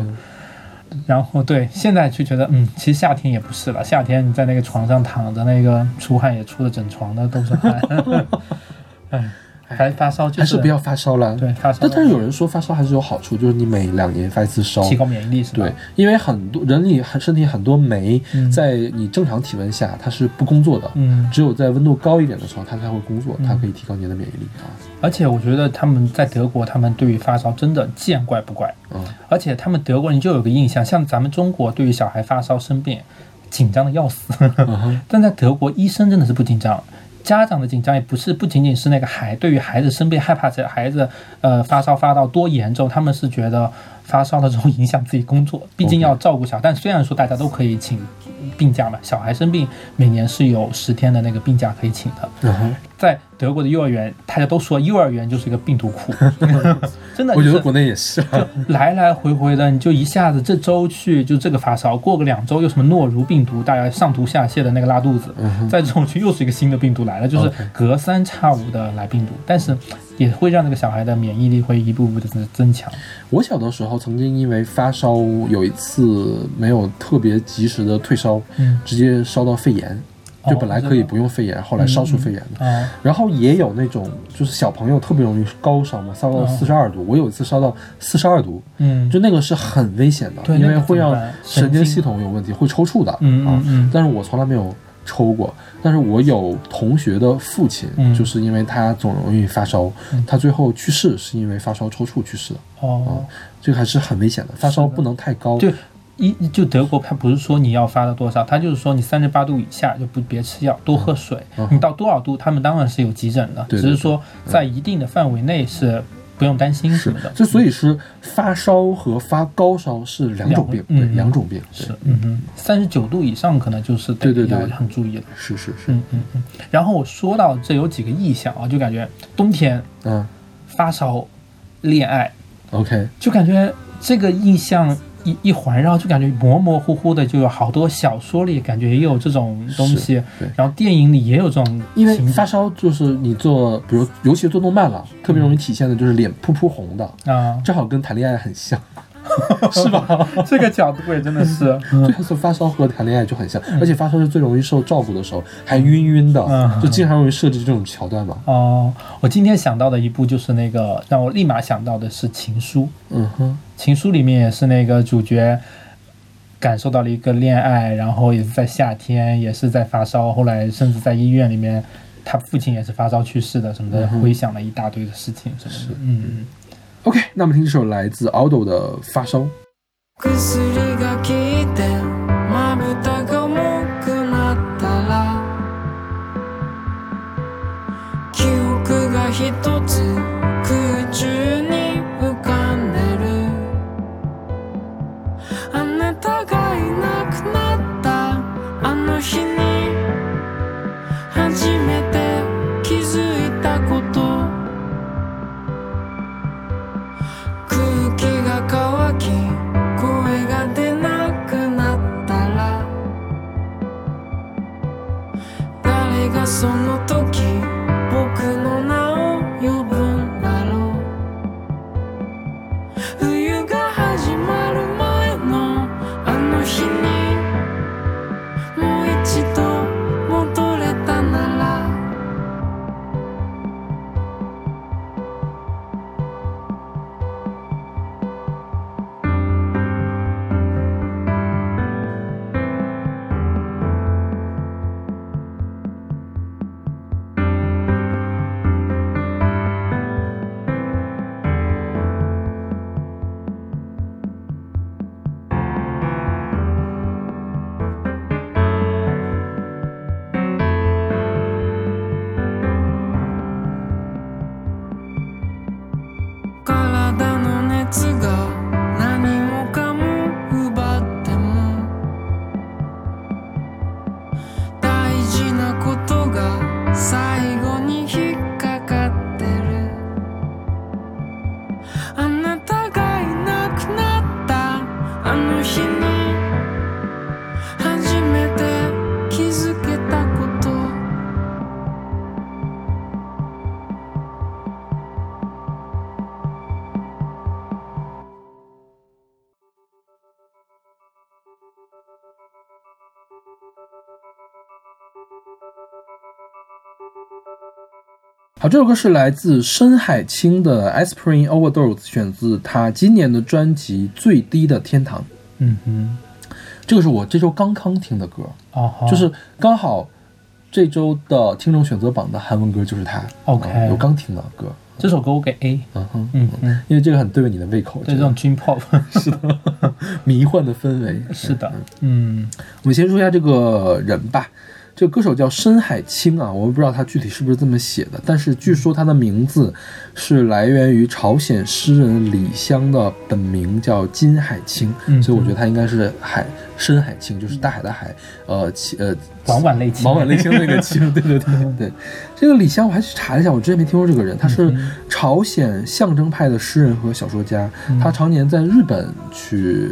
然后对，现在就觉得嗯，其实夏天也不是了，夏天你在那个床上躺着，那个出汗也出的整床的都是汗，<laughs> 哎，还发烧就还是不要发烧了。对发烧但但是有人说发烧还是有好处，就是你每两年发一次烧，提高免疫力是吧？对，因为很多人里很身体很多酶嗯在你正常体温下它是不工作的，嗯，只有在温度高一点的时候它才会工作，它可以提高你的免疫力啊。而且我觉得他们在德国，他们对于发烧真的见怪不怪。嗯，而且他们德国人就有个印象，像咱们中国对于小孩发烧生病，紧张的要死，<laughs> 但在德国医生真的是不紧张。家长的紧张也不是不仅仅是那个孩对于孩子生病害怕这孩子呃发烧发到多严重，他们是觉得发烧了之后影响自己工作，<laughs> 毕竟要照顾小孩。但虽然说大家都可以请病假嘛，小孩生病每年是有十天的那个病假可以请的。在德国的幼儿园，大家都说幼儿园就是一个病毒库，<laughs> 真的、就是我觉得国内也是。来来回回的，你就一下子这周去就这个发烧，过个两周又什么诺如病毒，大家上吐下泻的那个拉肚子，再这种去又是一个新的病毒来了，就是隔三差五的来病毒，但是也会让那个小孩的免疫力会一步步的增强。我小的时候曾经因为发烧，有一次没有特别及时的退烧，嗯。直接烧到肺炎，就本来可以不用肺炎，后来烧出肺炎的。啊，然后也有那种就是小朋友特别容易高烧嘛，烧到哦四十二度。我有一次烧到四十二度，嗯，就那个是很危险的，因为会让神经系统有问题，会抽搐的。嗯啊嗯嗯但是我从来没有抽过，但是我有同学的父亲，嗯就是因为他总容易发烧，嗯他最后去世是因为发烧抽搐去世的。哦，这个还是很危险的，发烧不能太高。就一就德国，它不是说你要发到多少，它就是说你三十八度以下就不别吃药，多喝水。嗯你到多少度，他们当然是有急诊的，对对只是说在一定的范围内是不用担心什么的。就所以是发烧和发高烧是两种病，对，两嗯两种病。是，嗯嗯，三十九度以上可能就是得对对对要很注意了。是是是，嗯嗯嗯。然后我说到这有几个意象啊，就感觉冬天嗯发烧、恋爱，，OK，就感觉这个印象一一环绕，就感觉模模糊糊的，就有好多小说里感觉也有这种东西，然后电影里也有这种因为情发烧就是你做，比如尤其做动漫了，特别容易体现的就是脸扑扑红的，啊，正好跟谈恋爱很像，<laughs> 是吧？<laughs> 这个角度也真的是，对，所以发烧和谈恋爱就很像，而且发烧是最容易受照顾的时候，还晕晕的，嗯。就经常容易设置这种桥段嘛。哦，我今天想到的一部就是那个让我立马想到的是《情书》，《嗯哼，情书》里面也是那个主角感受到了一个恋爱，然后也是在夏天，也是在发烧，后来甚至在医院里面，他父亲也是发烧去世的，什么的，回想了一大堆的事情什么的，嗯嗯。OK，那么听这首来自 Aldo 的《发烧》。这首歌是来自深海清的《Aspirin Overdose》，选自他今年的专辑《最低的天堂》。嗯哼，这个是我这周刚刚听的歌，哦，好就是刚好这周的听众选择榜的韩文歌就是它。OK 嗯有刚听的歌。这首歌我给 A。嗯哼，嗯嗯，因为这个很对你的胃口，对这种 dream pop，<laughs> 是的，迷幻的氛围。是的，嗯我们先说一下这个人吧。这个歌手叫深海清啊，我们不知道他具体是不是这么写的，但是据说他的名字是来源于朝鲜诗人李湘的本名叫金海清，嗯所以我觉得他应该是海深海清，就是大海的海，呃，清呃晚晚泪清晚晚泪清那个清，对对对。对。这个李湘我还去查了一下，我之前没听说这个人，他是朝鲜象征派的诗人和小说家，他常年在日本去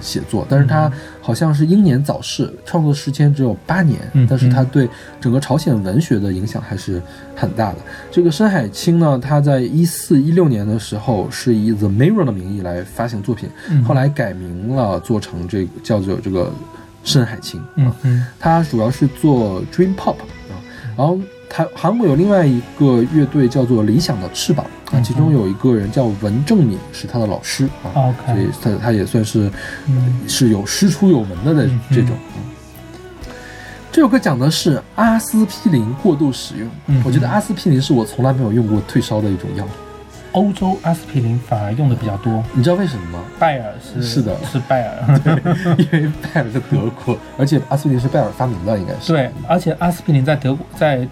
写作，但是他好像是英年早逝，创作时间只有八年，嗯但是他对整个朝鲜文学的影响还是很大的。这个深海清呢，他在一四一六年的时候是以 The Mirror 的名义来发行作品，嗯。后来改名了，做成这个叫做这个深海清。嗯嗯。他主要是做 Dream Pop 啊，然后台韩国有另外一个乐队叫做理想的翅膀啊，嗯其中有一个人叫文正敏，是他的老师啊，OK。所以他他也算是嗯。是有师出有门的的嗯这种。嗯这首歌讲的是阿司匹林过度使用，嗯我觉得阿司匹林是我从来没有用过退烧的一种药，欧洲阿司匹林反而用的比较多，你知道为什么吗？拜耳是是的是拜耳，<laughs> 因为拜耳在德国，而且阿司匹林是拜耳发明的，应该是。对，而且阿司匹林在德国在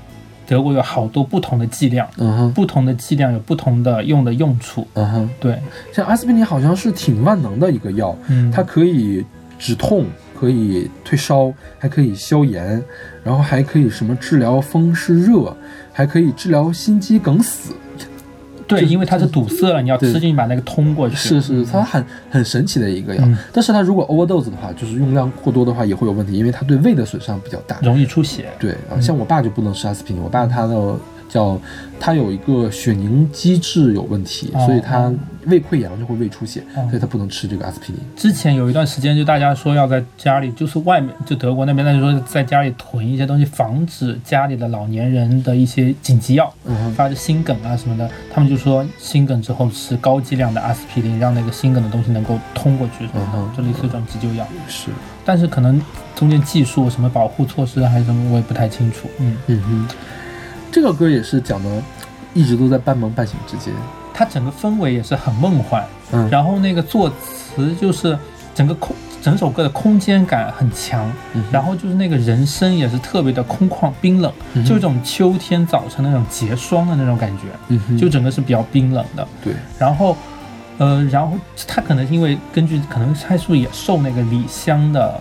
德国有好多不同的剂量，嗯哼，不同的剂量有不同的用的用处，嗯哼。对，像阿司匹林好像是挺万能的一个药，嗯它可以止痛，可以退烧，还可以消炎，然后还可以什么治疗风湿热，还可以治疗心肌梗死。对，因为它是堵塞了，你要吃进去把那个通过去，是是，它很很神奇的一个药。嗯但是它如果 overdose 的话，就是用量过多的话也会有问题，因为它对胃的损伤比较大。容易出血，对啊，像我爸就不能吃阿司匹林，我爸他的叫他有一个血凝机制有问题，哦所以他胃溃疡就会胃出血，哦所以他不能吃这个阿司匹林。之前有一段时间，就大家说要在家里，就是外面就德国那边，那就说在家里囤一些东西，防止家里的老年人的一些紧急药，嗯发的心梗啊什么的。他们就说心梗之后吃高剂量的阿司匹林，让那个心梗的东西能够通过去嗯哼就类似这种急救药。是，但是可能中间技术什么保护措施还是什么，我也不太清楚。嗯，嗯哼，这个歌也是讲的，一直都在半梦半醒之间。它整个氛围也是很梦幻，嗯。然后那个作词就是整个空整首歌的空间感很强，嗯。然后就是那个人声也是特别的空旷冰冷，嗯就有一种秋天早晨那种结霜的那种感觉，嗯，就整个是比较冰冷的。对，然后，呃，然后他可能因为根据可能蔡树也受那个李湘的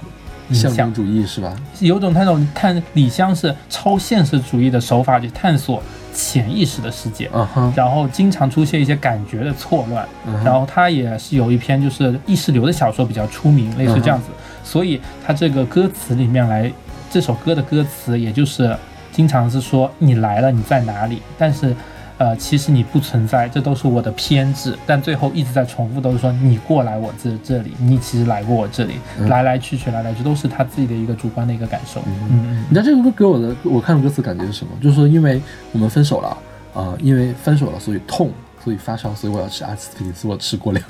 影响象征，主义是吧？有种那种探李湘是超现实主义的手法去探索潜意识的世界。然后经常出现一些感觉的错乱，然后他也是有一篇就是意识流的小说比较出名，类似这样嗯子，所以他这个歌词里面来，这首歌的歌词也就是经常是说你来了你在哪里，但是呃其实你不存在，这都是我的偏执，但最后一直在重复都是说你过来我这这里，你其实来过我这里，嗯。来来去去来来去都是他自己的一个主观的一个感受，嗯。嗯你知道这首歌给我的，我看歌词感觉是什么？就是说，因为我们分手了啊、因为分手了，所以痛，所以发烧，所以我要吃阿司匹林，所以我吃过量，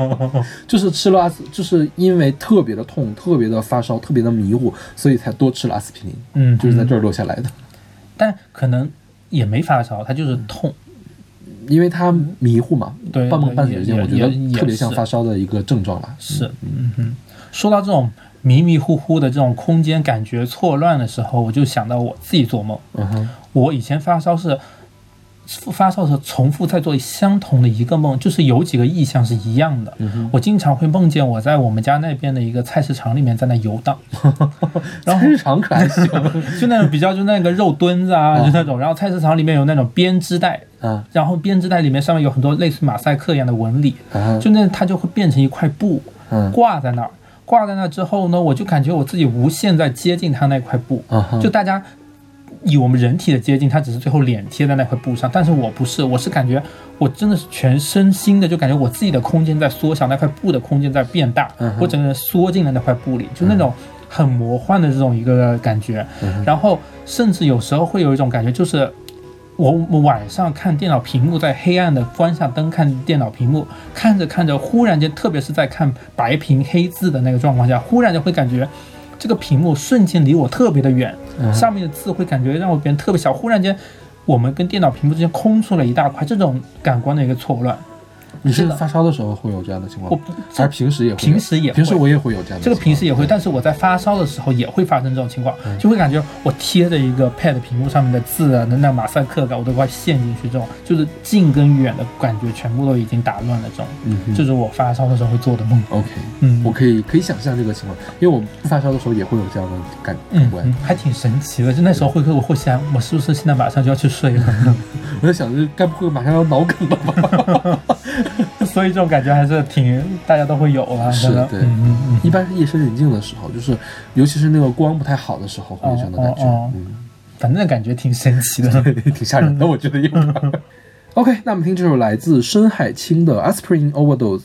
<laughs> 就是吃了阿司，就是因为特别的痛，特别的发烧，特别的迷糊，所以才多吃了阿司匹林，嗯，嗯就是在这儿落下来的。但可能也没发烧，他就是痛。因为他迷糊嘛，对半梦半醒我觉得特别像发烧的一个症状了。是，嗯哼。说到这种迷迷糊糊的这种空间感觉错乱的时候，我就想到我自己做梦。嗯哼，我以前发烧是发烧的时候重复在做相同的一个梦，就是有几个意象是一样的。我经常会梦见我在我们家那边的一个菜市场里面在那游荡，<laughs> 然后菜市场可还行 <laughs> 就那种比较就那个肉墩子啊，就那种，然后菜市场里面有那种编织袋，啊然后编织袋里面上面有很多类似马赛克一样的纹理，啊就那它就会变成一块布嗯。挂在那儿，挂在那之后呢，我就感觉我自己无限在接近它那块布，就大家以我们人体的接近，它只是最后脸贴在那块布上，但是我不是，我是感觉我真的是全身心的，就感觉我自己的空间在缩小，那块布的空间在变大，嗯我整个人缩进了那块布里，就那种很魔幻的这种一个感觉。嗯然后甚至有时候会有一种感觉，就是我我晚上看电脑屏幕，在黑暗的关下灯看电脑屏幕，看着看着，忽然间，特别是在看白屏黑字的那个状况下，忽然间会感觉这个屏幕瞬间离我特别的远，嗯上面的字会感觉让我变得特别小，忽然间。我们跟电脑屏幕之间空出了一大块，这种感官的一个错乱，你是是的发烧的时候会有这样的情况不还是平时也会？平时也会平时我也会有这样的。这个平时也会，但是我在发烧的时候也会发生这种情况，嗯就会感觉我贴着一个 Pad 屏幕上面的字啊，那那马赛克感我都快陷进去，这种就是近跟远的感觉全部都已经打乱了，这种，嗯哼这是我发烧的时候会做的梦。OK，嗯我可以可以想象这个情况，因为我不发烧的时候也会有这样的感感官。嗯嗯，还挺神奇的。就那时候会会我会想，我是不是现在马上就要去睡了？<laughs> 我在想，这该不会马上要脑梗了吧？<laughs> <laughs> 所以这种感觉还是挺大家都会有啊。是的对嗯嗯嗯。一般是夜深人静的时候，就是尤其是那个光不太好的时候，会有这样的感觉。嗯，反正感觉挺神奇的。<laughs> 挺吓人的，我觉得有。OK，那我们听这首来自深海清的《Aspirin Overdose》。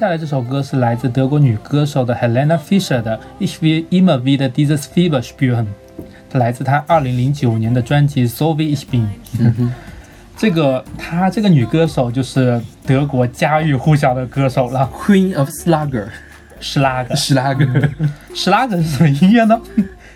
下来这首歌是来自德国女歌手的 Helena Fischer 的 Ich will immer wieder dieses Fieber spüren，来自她2009年的专辑 So wie ich bin。这个她这个女歌手就是德国家喻户晓的歌手了，Queen of Slugger，施拉格。施拉格，施拉格是什么音乐呢？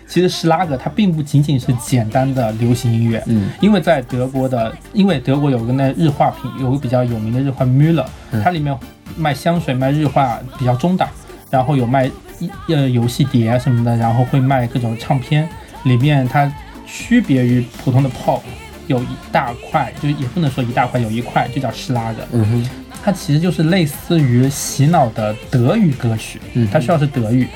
其实施拉格它并不仅仅是简单的流行音乐，嗯，因为在德国的，因为德国有个那日化品，有个比较有名的日化 Müller，它里面卖香水、卖日化比较中档，然后有卖一呃游戏碟啊什么的，然后会卖各种唱片，里面它区别于普通的 pop，有一大块，就也不能说一大块，有一块就叫施拉格，嗯哼，它其实就是类似于洗脑的德语歌曲嗯，它需要是德语。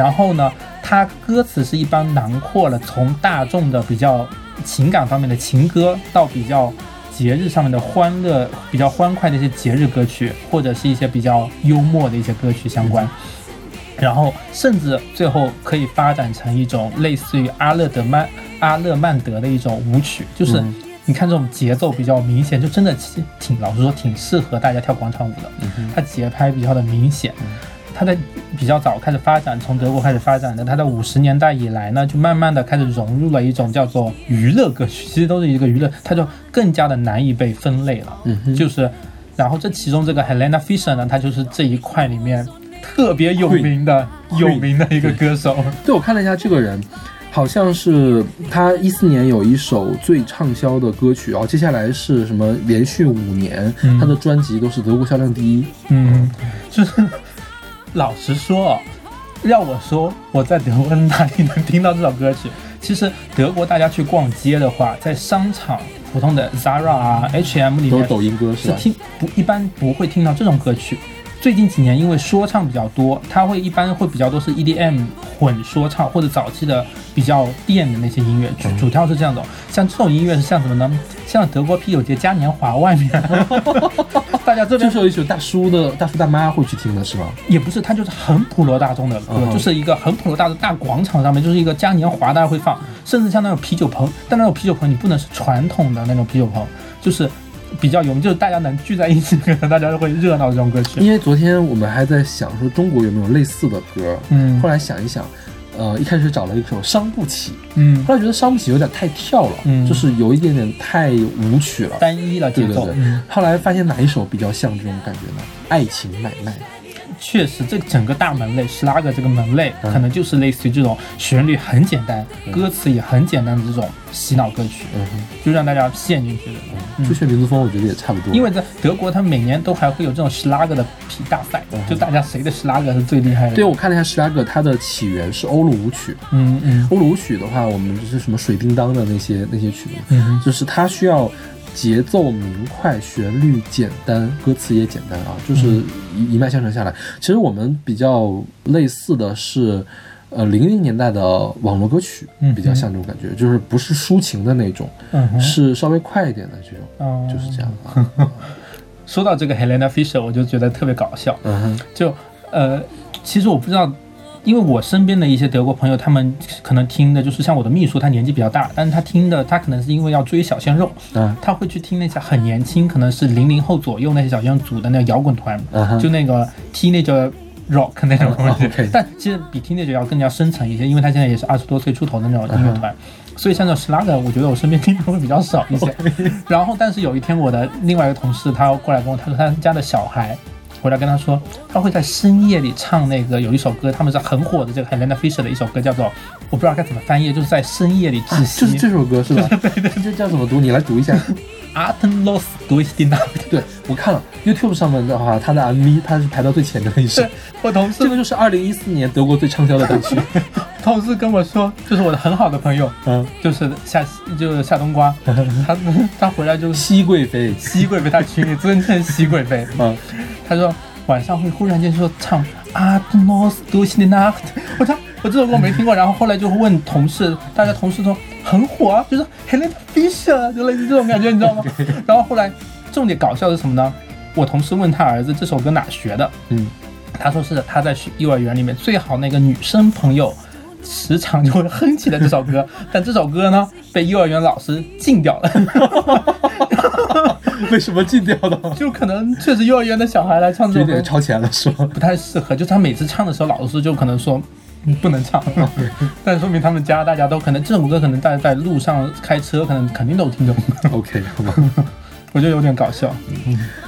然后呢，它歌词是一般囊括了从大众的比较情感方面的情歌，到比较节日上面的欢乐、比较欢快的一些节日歌曲，或者是一些比较幽默的一些歌曲相关。然后甚至最后可以发展成一种类似于阿勒德曼阿勒曼德的一种舞曲，就是你看这种节奏比较明显，就真的其实挺老实说挺适合大家跳广场舞的。它节拍比较的明显，它在比较早开始发展，从德国开始发展的，它在五十年代以来呢，就慢慢的开始融入了一种叫做娱乐歌曲，其实都是一个娱乐，它就更加的难以被分类了。嗯哼，就是，然后这其中这个 Helena Fischer 呢，她就是这一块里面特别有名的有名的一个歌手。对，我看了一下这个人，好像是他一四年有一首最畅销的歌曲，然后接下来是什么连续五年，嗯他的专辑都是德国销量第一。嗯，就是老实说，要我说我在德国哪里能听到这首歌曲？其实德国大家去逛街的话，在商场普通的 Zara 啊、H&M 里面都是抖音歌是吧？是听不一般不会听到这种歌曲。最近几年因为说唱比较多，它会一般会比较多是 EDM 混说唱或者早期的比较电的那些音乐，主主调是这样的。像这种音乐是像什么呢？像德国啤酒节嘉年华外面，<laughs> 大家这边就是有一首大叔的大叔大妈会去听的是吗？也不是，它就是很普罗大众的歌，就是一个很普罗大众大广场上面，就是一个嘉年华，大家会放，甚至像那种啤酒棚，但那种啤酒棚你不能是传统的那种啤酒棚，就是比较有名，就是大家能聚在一起，可能大家会热闹这种歌曲。因为昨天我们还在想说中国有没有类似的歌，嗯后来想一想，呃，一开始找了一首《伤不起》，嗯，后来觉得《伤不起》有点太跳了，嗯就是有一点点太舞曲了。单一了节奏。对对对嗯，后来发现哪一首比较像这种感觉呢？爱情买卖。确实，这整个大门类十拉格这个门类，嗯可能就是类似于这种旋律很简单、歌词也很简单的这种洗脑歌曲，就让大家陷进去的。嗯就炫民族风，我觉得也差不多。因为在德国，它每年都还会有这种十拉格的比大赛，就大家谁的十拉格是最厉害的。嗯对我看了一下十拉格，它的起源是欧陆舞曲。嗯嗯欧陆舞曲的话，我们就是什么水叮当的那些那些曲子，嗯就是它需要节奏明快，旋律简单，歌词也简单啊，就是一一脉相承下来。其实我们比较类似的是。呃，零零年代的网络歌曲嗯比较像这种感觉，就是不是抒情的那种，嗯，是稍微快一点的这种，哦就是这样。啊。<laughs> 说到这个 Helena Fischer，我就觉得特别搞笑。就呃，其实我不知道，因为我身边的一些德国朋友，他们可能听的就是像我的秘书，他年纪比较大，但是他听的他可能是因为要追小鲜肉，嗯，他会去听那些很年轻，可能是零零后左右那些小鲜肉组的那个摇滚团，嗯就那个 teenager rock 那种东西。<laughs> 但其实比 teenager 要更加深层一些，因为他现在也是二十多岁出头的那种音乐团。所以像这种 Slugger，我觉得我身边听的会比较少一些。<laughs> 然后，但是有一天我的另外一个同事他过来跟我，他说他家的小孩回来跟他说，他会在深夜里唱那个有一首歌，他们是很火的这个 Helena Fischer 的一首歌，叫做我不知道该怎么翻译，就是在深夜里窒息。就是这首歌是吧？对对，这叫怎么读？你来读一下。<laughs> Atenlos durch die Nacht。对我看了 YouTube 上面的话，他的 MV 他是排到最前面的一首对。我同事这个就是二零一四年德国最畅销的单曲。<laughs> 同事跟我说，就是我的很好的朋友，嗯，就是夏就是夏冬瓜，他他回来就是熹贵妃。熹贵妃，他群里尊称熹贵妃。嗯，他说晚上会忽然间说唱 Atmos durch die Nacht，我操，我这首歌我没听过。然后后来就问同事，大家同事说很火啊，就是 Helena Fischer，就类似这种感觉，你知道吗？<laughs> 然后后来重点搞笑的是什么呢？我同事问他儿子这首歌哪学的，嗯，他说是他在学幼儿园里面最好那个女生朋友。时常就会哼起来这首歌，但这首歌呢被幼儿园老师禁掉了。<laughs> <laughs> 为什么禁掉的？就可能确实幼儿园的小孩来唱这有点首歌超前了，是吧？不太适合，就是他每次唱的时候，老师就可能说。嗯不能唱，<laughs> 但说明他们家大家都可能这首歌可能大家在路上开车，可能肯定都听懂，OK，好吧。<laughs> 我觉得有点搞笑。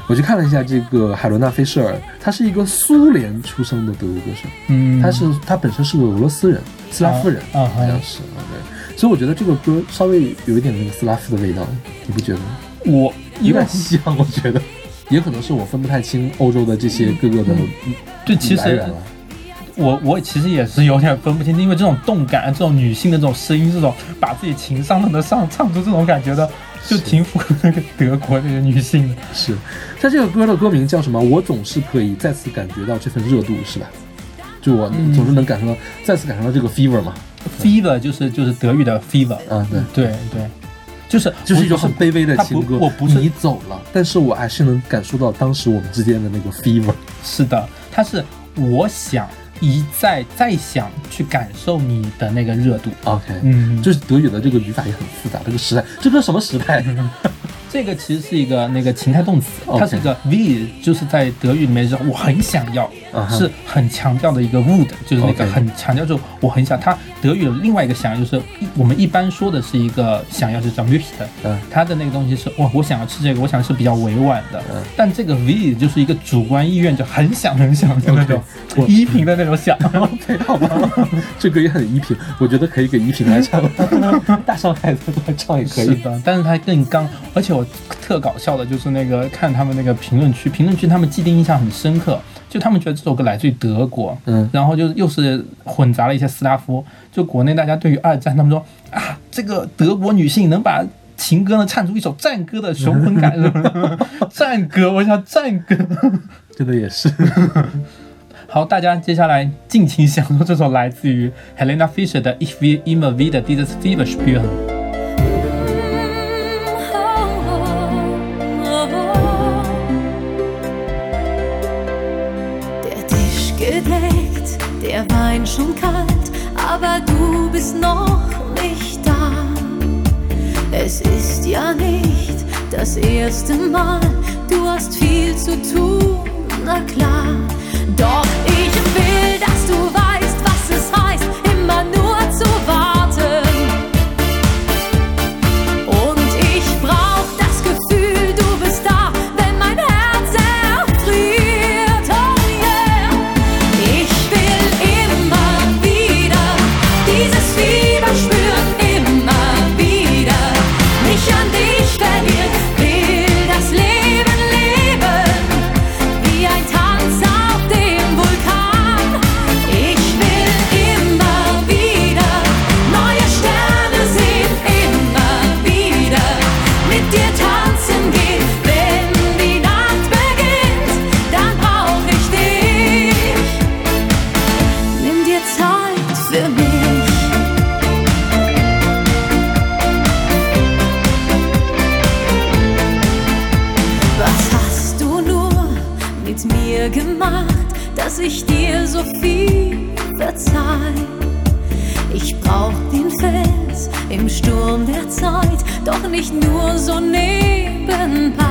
我去看了一下这个海伦娜·菲舍尔，她是一个苏联出生的德国歌手，嗯，她是她本身是个俄罗斯人，斯拉夫人，啊啊好像是啊，对。所以我觉得这个歌稍微有一点那个斯拉夫的味道，你不觉得吗？我 <laughs> 有点像，我觉得，也可能是我分不太清欧洲的这些各个的对，其实。我我其实也是有点分不清，因为这种动感、这种女性的这种声音，这种把自己情商都能上唱出这种感觉的，就挺符合那个德国那个女性的。是，它这个歌的歌名叫什么？我总是可以再次感觉到这份热度，是吧？就我嗯总是能感受到，再次感受到这个 fever 嘛。fever 就是就是德语的 fever，啊，对，对对，就是就是一种很卑微的情歌。不我不是你走了，但是我还是能感受到当时我们之间的那个 fever。是的，它是我想一再再想去感受你的那个热度。OK，嗯，就是德语的这个语法也很复杂，这个时代，这个什么时态？<laughs> 这个其实是一个那个情态动词它是一个 will，就是在德语里面是我很想要是很强调的一个 would，就是那个很强调，就我很想。它德语有另外一个想要，就是我们一般说的是一个想要，是叫嗯它的那个东西是哇，我想要吃这个，我想是比较委婉的嗯。但这个 will 就是一个主观意愿，就很想很想的那种依萍的那种想。OK，<laughs> 好吧，这个也很依萍，我觉得可以给依萍来唱，<laughs> 大上海的来唱也可以。是的，但是它更刚，而且我特搞笑的就是那个看他们那个评论区，评论区他们既定印象很深刻，就他们觉得这首歌来自于德国，嗯然后就又是混杂了一些斯拉夫，就国内大家对于二战，他们说啊，这个德国女性能把。情歌呢，唱出一首战歌的雄浑感？<laughs> 战歌，我想战歌。真的也是。<laughs> 好，大家接下来尽情享受这首来自于 Helena Fischer 的《Ich will immer wieder dieses Fieber spüren》。Du bist noch nicht da. Es ist ja nicht das erste Mal, du hast viel zu tun, na klar. Doch ich will, dass nicht nur so nebenbei.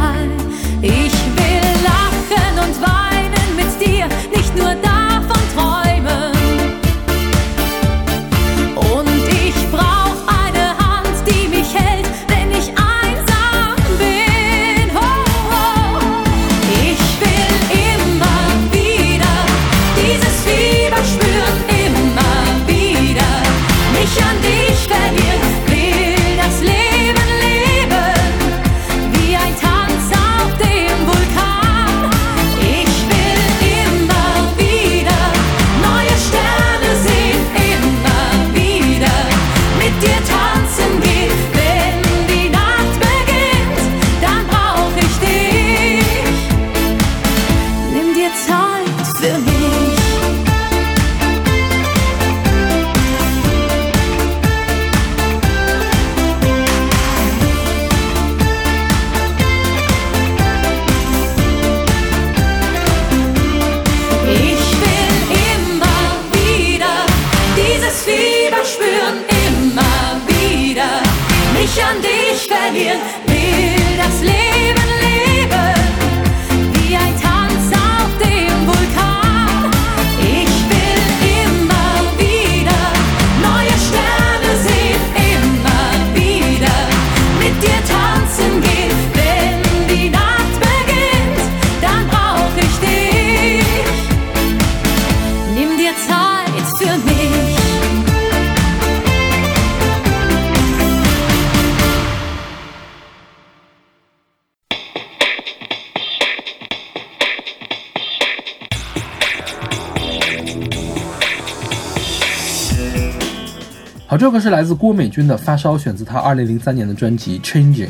这首歌是来自郭美君的《发烧》，选自她二零零三年的专辑《Changing》。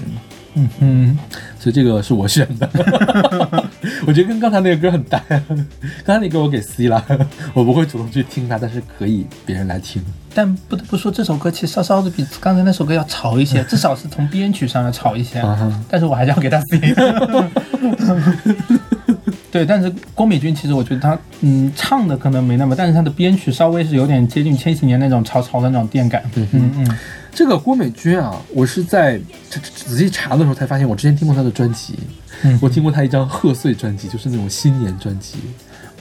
嗯哼，所以这个是我选的，<laughs> 我觉得跟刚才那个歌很搭。刚才那歌我给 C 了，我不会主动去听它，但是可以别人来听。但不得不说，这首歌其实稍稍的比刚才那首歌要潮一些，<laughs> 至少是从编曲上要潮一些。但是我还是要给他 C。<laughs> 对，但是郭美君其实我觉得她嗯唱的可能没那么，但是她的编曲稍微是有点接近千禧年那种潮潮的那种电感。嗯嗯嗯这个郭美君啊，我是在仔仔细查的时候才发现，我之前听过她的专辑，嗯我听过她一张贺岁专辑，就是那种新年专辑，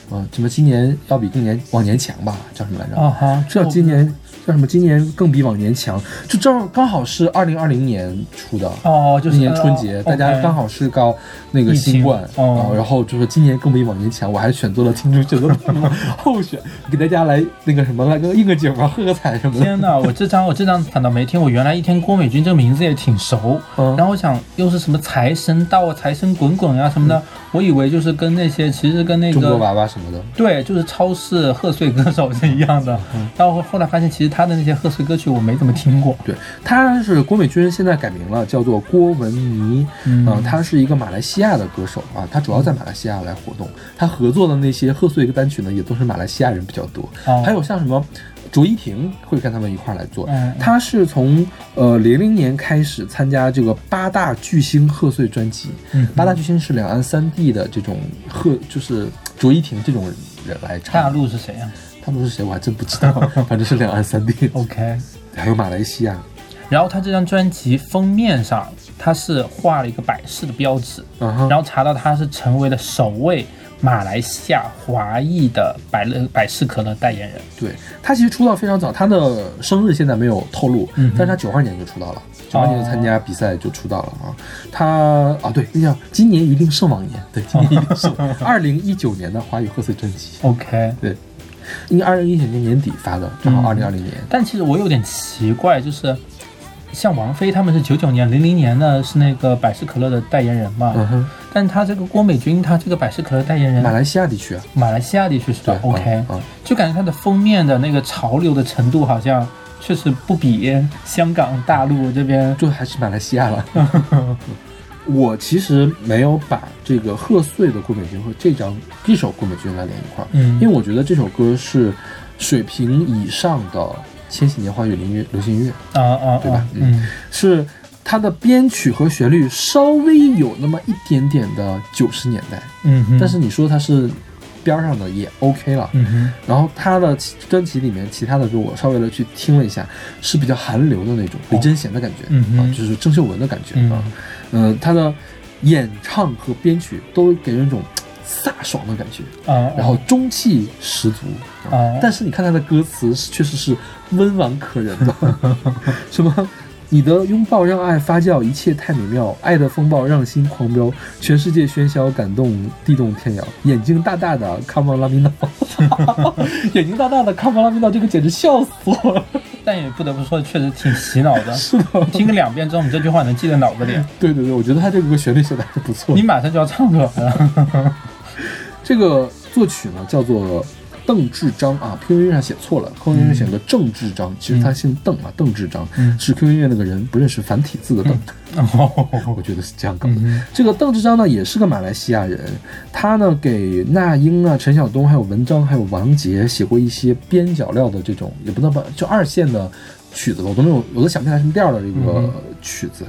啊，什么今年要比更年往年强吧，叫什么来着？啊哈，这叫今年叫什么？今年更比往年强，就正刚好是二零二零年出的。哦，就是今年春节，呃大家刚好是告那个新冠哦啊，然后就是今年更比往年强，我还选择了听众选择了什么候选，给大家来那个什么来个应个景吧，喝个彩什么的。天呐，我这张我这张反倒没听，我原来一听郭美君这个名字也挺熟，嗯然后我想又是什么财神到啊、财神滚滚啊什么的，我以为就是跟那些其实跟那个中国娃娃什么的，对，就是超市贺岁歌手是一样的。嗯然后后来发现，其实他的那些贺岁歌曲我没怎么听过。对，他是郭美君，现在改名了，叫做郭文妮。嗯啊，他是一个马来西亚的歌手啊，他主要在马来西亚来活动。他合作的那些贺岁单曲呢，也都是马来西亚人比较多。哦还有像什么卓依婷会跟他们一块儿来做。嗯他是从呃零零年开始参加这个八大巨星贺岁专辑。嗯八大巨星是两岸三地的这种贺，就是卓依婷这种人来唱。大陆是谁啊大陆是谁我还真不知道，<laughs> 反正是两岸三地，？OK。还有马来西亚。然后他这张专辑封面上，他是画了一个百事的标志，然后查到他是成为了首位马来西亚华裔的百乐百事可乐代言人。对他其实出道非常早，他的生日现在没有透露，嗯但是他九二年就出道了，九二年就哦参加比赛就出道了啊。他啊对，那叫今年一定胜往年，对，今年一定胜。<laughs> 二零一九年的华语贺岁专辑，OK，对，应该二零一九年年底发的，正好嗯二零二零年。但其实我有点奇怪，就是像王菲他们是九九年、零零年呢是那个百事可乐的代言人嘛，嗯哼，但他这个郭美君，他这个百事可乐代言人，马来西亚地区啊，马来西亚地区是吧对？OK，、就感觉它的封面的那个潮流的程度好像确实不比香港、大陆这边。就还是马来西亚了。<laughs> 我其实没有把这个贺岁的郭美君和这张这首郭美君来连一块儿，嗯因为我觉得这首歌是水平以上的千禧年华语流乐流行音乐，啊啊对吧？啊，嗯是它的编曲和旋律稍微有那么一点点的九十年代，嗯哼，但是你说它是边儿上的也 OK 了。嗯哼，然后他的专辑里面其他的歌我稍微的去听了一下，是比较韩流的那种李贞贤的感觉，嗯啊，就是郑秀文的感觉嗯。啊，嗯、他的演唱和编曲都给人一种飒爽的感觉，啊，然后中气十足啊但是你看他的歌词确实是温婉可人的，<laughs> 什么。你的拥抱让爱发酵，一切太美妙。爱的风暴让心狂飙，全世界喧嚣，感动地动天摇。眼睛大大的，Come on let me know，<laughs> 眼睛大大的，Come on let me know，这个简直笑死我了。但也不得不说，确实挺洗脑的。<laughs> 是的，听个两遍之后，你这句话能记在脑子里，对对对，我觉得他这个歌旋律写的还是不错你。马上就要唱出来了。<laughs> 这个作曲呢叫做邓志章啊，QQ 音乐上写错了，QQ 音乐写了个郑志章，其实他姓邓啊，邓志章嗯是 QQ 音乐那个人不认识繁体字的邓，哦 <laughs> 我觉得是这样搞的。嗯这个邓志章呢也是个马来西亚人，他呢给那英啊、陈晓东、还有文章、还有王杰写过一些边角料的这种，也不能把就二线的曲子吧，我都没有，我都想不起来什么调的这个曲子。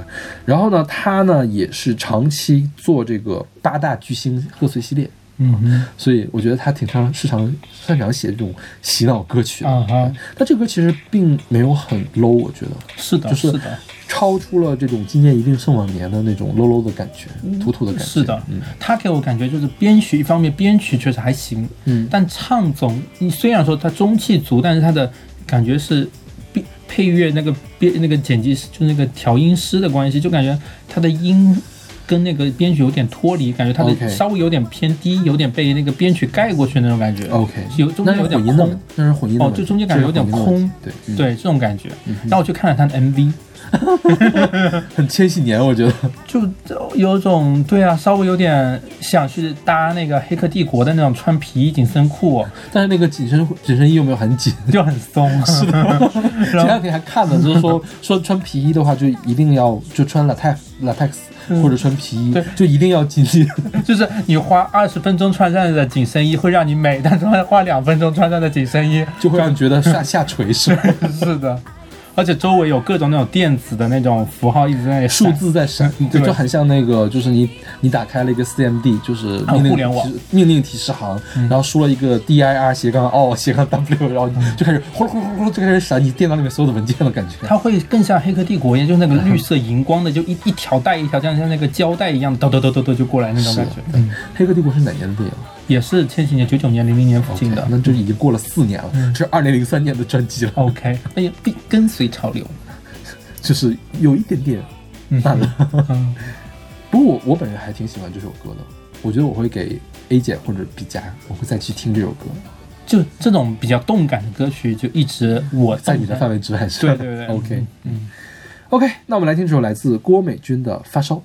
然后呢，他呢也是长期做这个八大巨星贺岁系列。嗯哼，所以我觉得他挺擅市场擅长写这种洗脑歌曲的。啊哈。但这个歌其实并没有很 low，我觉得。是的，就是的，超出了这种今年一定胜往年的那种 low low 的感觉，土土的感觉。是的。嗯，他给我感觉就是编曲一方面编曲确实还行，嗯。但唱总你虽然说他中气足，但是他的感觉是配配乐那个编那个剪辑师就那个调音师的关系，就感觉他的音跟那个编曲有点脱离，感觉它的稍微有点偏低，有点被那个编曲盖过去那种感觉。OK，有中间有点空，那是混音的哦就中间感觉有点空，对嗯对这种感觉。然后我去看了他的 MV，<laughs> 很千禧年，我觉得。<laughs> 就有种对啊，稍微有点想去搭那个《黑客帝国》的那种穿皮衣紧身裤，<laughs> 但是那个紧身紧身衣又没有很紧？就很松。是的，前两天还看了，就是说说穿皮衣的话，就一定要就穿 latex latex 或者穿皮衣嗯对，就一定要紧紧。<laughs> 就是你花二十分钟穿上的紧身衣会让你美，但是花两分钟穿上的紧身衣就会让你觉得下 <laughs> 下垂是吧？是的，而且周围有各种那种电子的那种符号一直在数字在闪，对就很像那个，就是你你打开了一个 CMD，就是命令啊互联网。命令提示行，然后输了一个 dir 斜杠 o 斜杠 w，然后就开始呼噜呼噜呼噜就开始闪你电脑里面所有的文件了，感觉。它会更像《黑客帝国》一样，就是那个绿色荧光的，就一一条带一条，像像那个胶带一样，抖抖抖抖抖就过来那种感觉。嗯，黑客帝国是哪年的电影也是千禧年、九九年、零零年附近的。那就已经过了四年了，这是二零零三年的专辑了，OK，哎呀，并跟随潮流。<laughs> 就是有一点点慢了。嗯，<laughs> 不过我我本人还挺喜欢这首歌的，我觉得我会给 A 姐或者 B 加，我会再去听这首歌，就这种比较动感的歌曲，就一直我在你的范围之外是？对对对 OK 嗯 OK，那我们来听这首来自郭美君的《发烧》。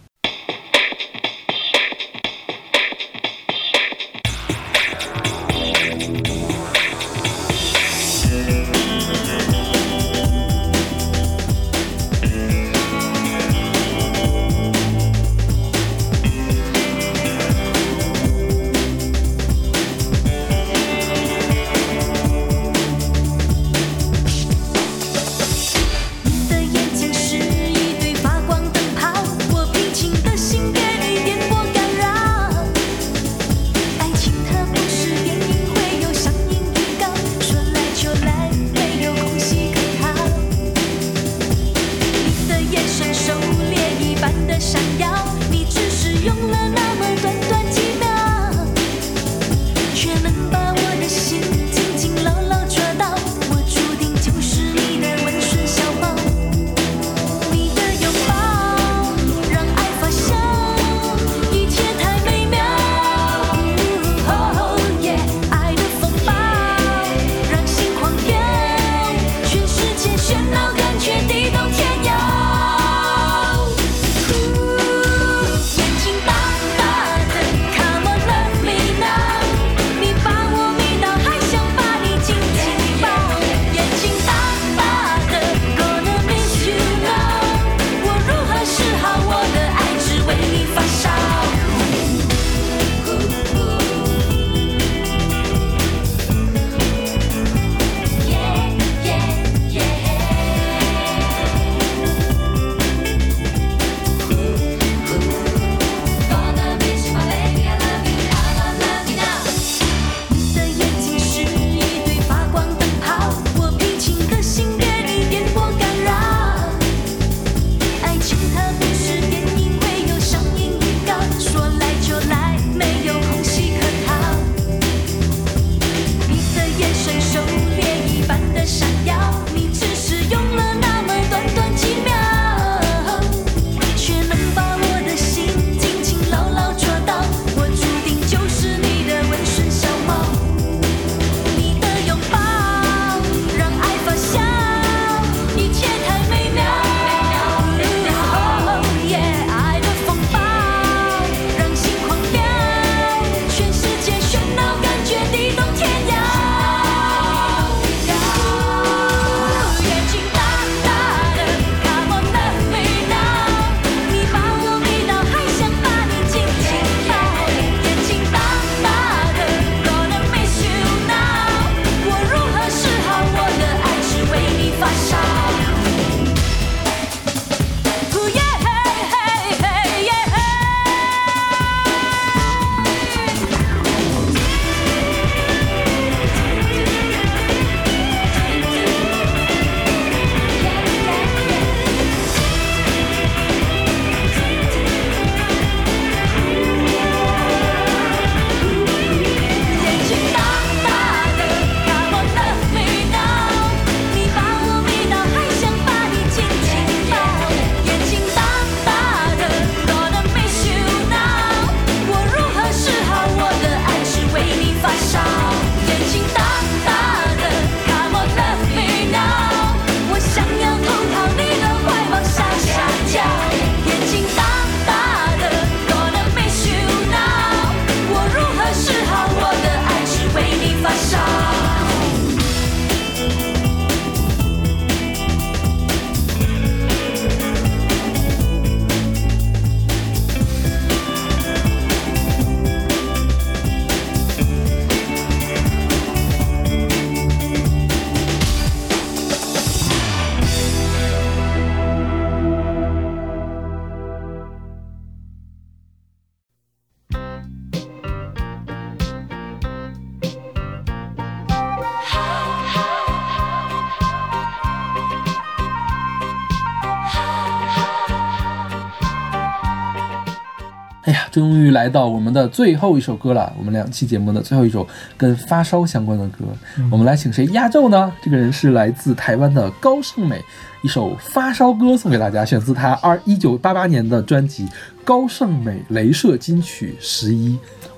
来到我们的最后一首歌了，我们两期节目的最后一首跟发烧相关的歌，我们来请谁压轴呢？这个人是来自台湾的高胜美，一首发烧歌送给大家，选自他二一九八八年的专辑《高胜美镭射金曲十一》。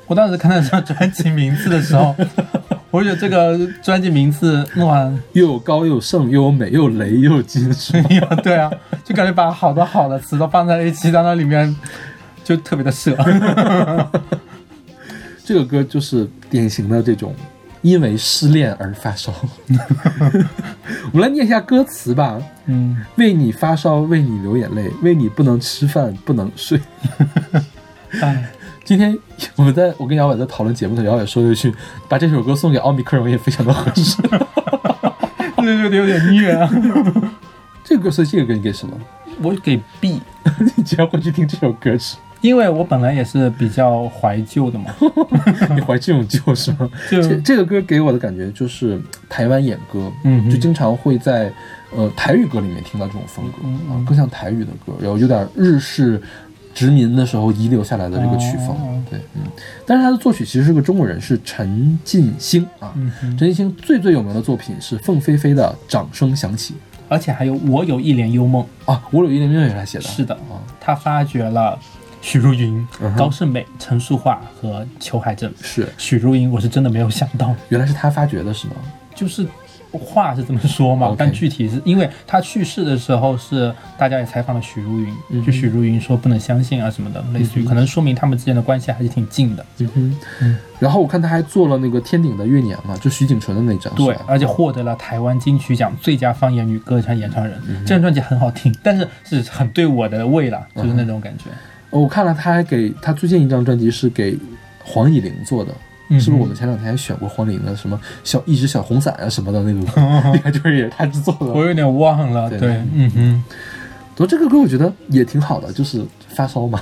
我当时看到这张专辑名字的时候，<laughs> 我觉得这个专辑名字哇，又有高又有盛，又有美又有雷又有金属。<laughs> 对啊，就感觉把好多好的词都放在一起，在那里面就特别的色。<laughs> 这个歌就是典型的这种因为失恋而发烧。<laughs> 我们来念一下歌词吧。嗯，为你发烧，为你流眼泪，为你不能吃饭，不能睡。<laughs> 哎，今天我们在我跟姚伟在讨论节目的时候，姚伟说了一句：“把这首歌送给奥密克戎也非常的合适。对对对有点虐啊。”这个歌是这个歌你给什么？我给 B，你居然会去听这首歌曲？因为我本来也是比较怀旧的嘛，<laughs> 你怀这种旧是吗？就这这个歌给我的感觉就是台湾演歌，嗯就经常会在呃台语歌里面听到这种风格嗯啊，更像台语的歌，然后有点日式殖民的时候遗留下来的这个曲风，哦。对，嗯。但是他的作曲其实是个中国人，是陈进兴啊。嗯陈进兴最最有名的作品是凤飞飞的《掌声响起。而且还有我有一帘幽梦，》啊，我有一帘幽梦也是他写的，是的啊，他发掘了许茹芸、嗯高胜美、陈淑桦和裘海正。是许茹芸，我是真的没有想到，原来是他发掘的是吗？就是话是这么说嘛但具体是因为他去世的时候是大家也采访了许茹芸，嗯就许茹芸说不能相信啊什么的，类似于可能说明他们之间的关系还是挺近的。嗯哼，然后我看他还做了那个《天顶的月娘》嘛，就徐景纯的那张，对，而且获得了台湾金曲奖最佳方言女歌唱演唱人。这张专辑很好听，但是是很对我的胃了，就是那种感觉。哦我看了他还给他最近一张专辑是给黄以玲做的。嗯是不是我们前两天还选过黄以玲的什么小一只小红伞啊什么的那个歌，<laughs> 应该就是也是他制作的。我有点忘了，对对，嗯哼。不过这个歌我觉得也挺好的，就是发烧嘛。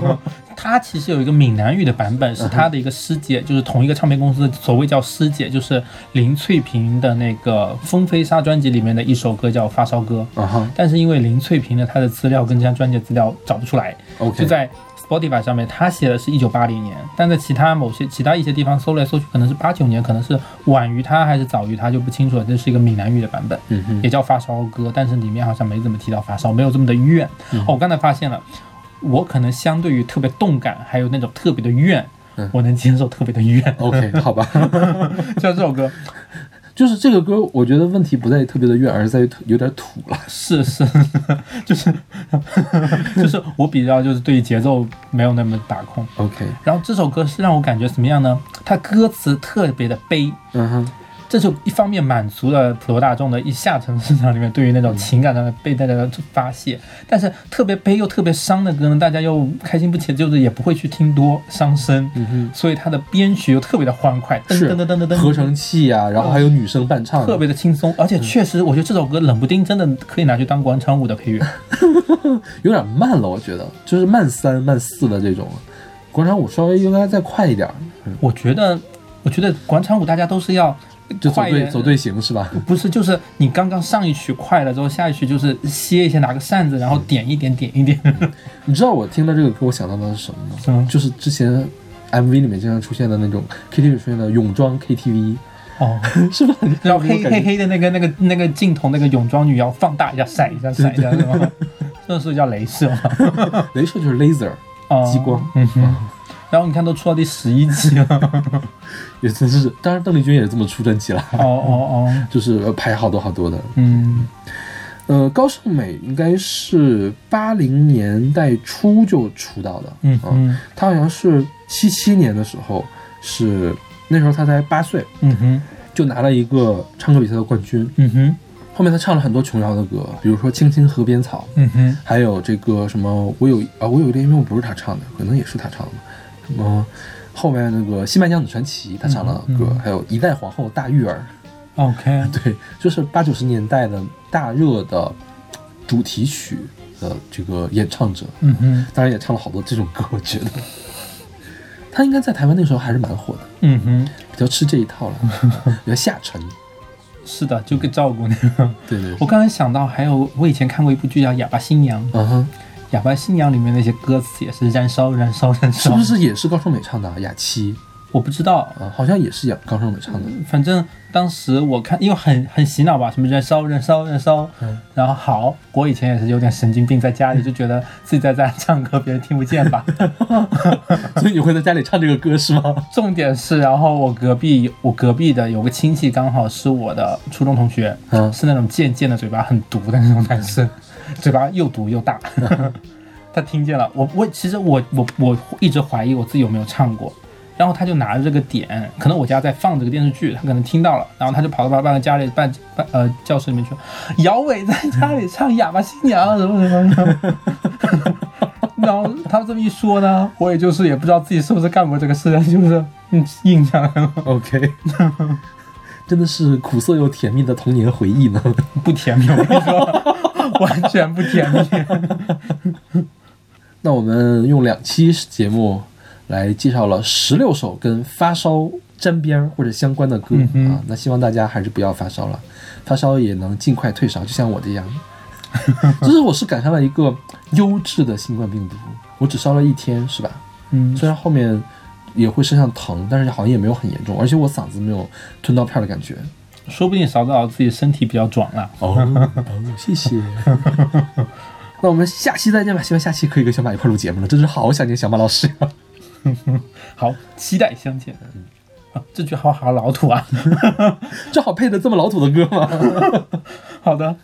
<laughs> 它其实有一个闽南语的版本，是他的一个师姐，就是同一个唱片公司的所谓叫师姐，就是林翠萍的那个《风飞沙》专辑里面的一首歌叫《发烧歌》。但是因为林翠萍的她的资料跟这张专辑的资料找不出来就在 Spotify 上面，他写的是一九八零年，但在其他某些其他一些地方搜来搜去，可能是八九年，可能是晚于他还是早于他就不清楚了。这是一个闽南语的版本，嗯哼，也叫发烧歌，但是里面好像没怎么提到发烧，没有这么的怨。嗯哦，我刚才发现了，我可能相对于特别动感，还有那种特别的怨，嗯我能接受特别的怨。OK，好吧，<laughs> 像这首歌，就是这个歌，我觉得问题不在于特别的怨，而是在于有点土了。是 <laughs> 是，<laughs> 就是 <laughs> 就是我比较就是对节奏没有那么把控。OK，然后这首歌是让我感觉什么样呢？它歌词特别的悲，嗯哼，这就一方面满足了普罗大众的一下层市场里面对于那种情感上的被大家的发泄，但是特别悲又特别伤的歌呢，大家又开心不起，就是也不会去听多伤身，所以它的编曲又特别的欢快，噔噔噔噔噔噔，合成器啊、然后还有女生伴唱，特别的轻松，而且确实我觉得这首歌冷不丁真的可以拿去当广场舞的配乐。<laughs> 有点慢了，我觉得就是慢三慢四的这种，广场舞稍微应该再快一点儿，我觉得，我觉得广场舞大家都是要就走队走队形是吧？不是，就是你刚刚上一曲快了之后，下一曲就是歇一下，拿个扇子，然后点一点，点一点。你知道我听到这个歌，我想到的是什么吗？就是之前 MV 里面经常出现的那种 KTV 里出现的泳装 KTV，哦，<laughs> 是吧？你然后黑黑黑的那个那个那个镜头，那个泳装女要放大一下，闪一下，闪一下，是吗？这 <laughs> 是叫镭射吗？<laughs> 镭射就是 laser，哦，激光嗯哼。然后你看，都出到第十一集了。<laughs> 也真是，当然邓丽君也是这么出专辑了，哦哦哦，<laughs> 就是呃排好多好多的。嗯。呃，高胜美应该是八零年代初就出道的，嗯啊嗯。她好像是七七年的时候，是那时候她才八岁，嗯哼。就拿了一个唱歌比赛的冠军。嗯哼。后面她唱了很多琼瑶的歌，比如说《青青河边草》，嗯哼。还有这个什么，我有啊，我有一点因为不是她唱的，可能也是她唱的。什么后面那个《新白娘子传奇》，她唱了歌，嗯。嗯还有一代皇后大玉儿，，OK，<laughs> 对，就是八九十年代的大热的主题曲的这个演唱者，嗯哼。当然也唱了好多这种歌，我觉得。<laughs> 他应该在台湾那时候还是蛮火的，嗯哼，比较吃这一套了，<laughs> 比较下沉。是的，就给照顾那个。对对，我刚才想到，还有我以前看过一部剧叫《哑巴新娘》，嗯哼，哑巴新娘》里面那些歌词也是燃烧、燃烧、燃烧，是不？是也是高胜美唱的啊？雅七我不知道，啊，好像也是雅高胜美唱的。反正当时我看，因为很很洗脑吧，什么燃烧、燃烧、燃烧，嗯然后好，我以前也是有点神经病，在家里就觉得自己在家唱歌，别人听不见吧。<laughs> 所以你会在家里唱这个歌是吗？重点是，然后我隔壁我隔壁的有个亲戚，刚好是我的初中同学，嗯是那种贱贱的嘴巴很毒的那种男生，嘴巴又毒又大。<laughs> 他听见了，我我其实我我我一直怀疑我自己有没有唱过，然后他就拿着这个点，可能我家在放这个电视剧，他可能听到了，然后他就跑到半个家里半半呃教室里面去，姚伟在家里唱《哑巴新娘》什么什么什么。然后他这么一说呢，我也就是也不知道自己是不是干过这个事，就是嗯印象 OK，<laughs> 真的是苦涩又甜蜜的童年回忆呢。不甜蜜，我跟你说，完全不甜蜜。<laughs> 那我们用两期节目来介绍了十六首跟发烧沾边儿或者相关的歌、嗯啊，那希望大家还是不要发烧了，发烧也能尽快退烧，就像我这样。<laughs> 就是我是赶上了一个优质的新冠病毒，我只烧了一天，是吧？嗯，虽然后面也会身上疼，但是好像也没有很严重，而且我嗓子没有吞刀片的感觉。说不定少早自己身体比较壮啊。哦 <laughs> 哦，谢谢。<laughs> 那我们下期再见吧，希望下期可以跟小马一块录节目了，真是好想念小马老师呀。<laughs> 好，期待相见。啊，这句好好老土啊。这好配的这么老土的歌吗？好的。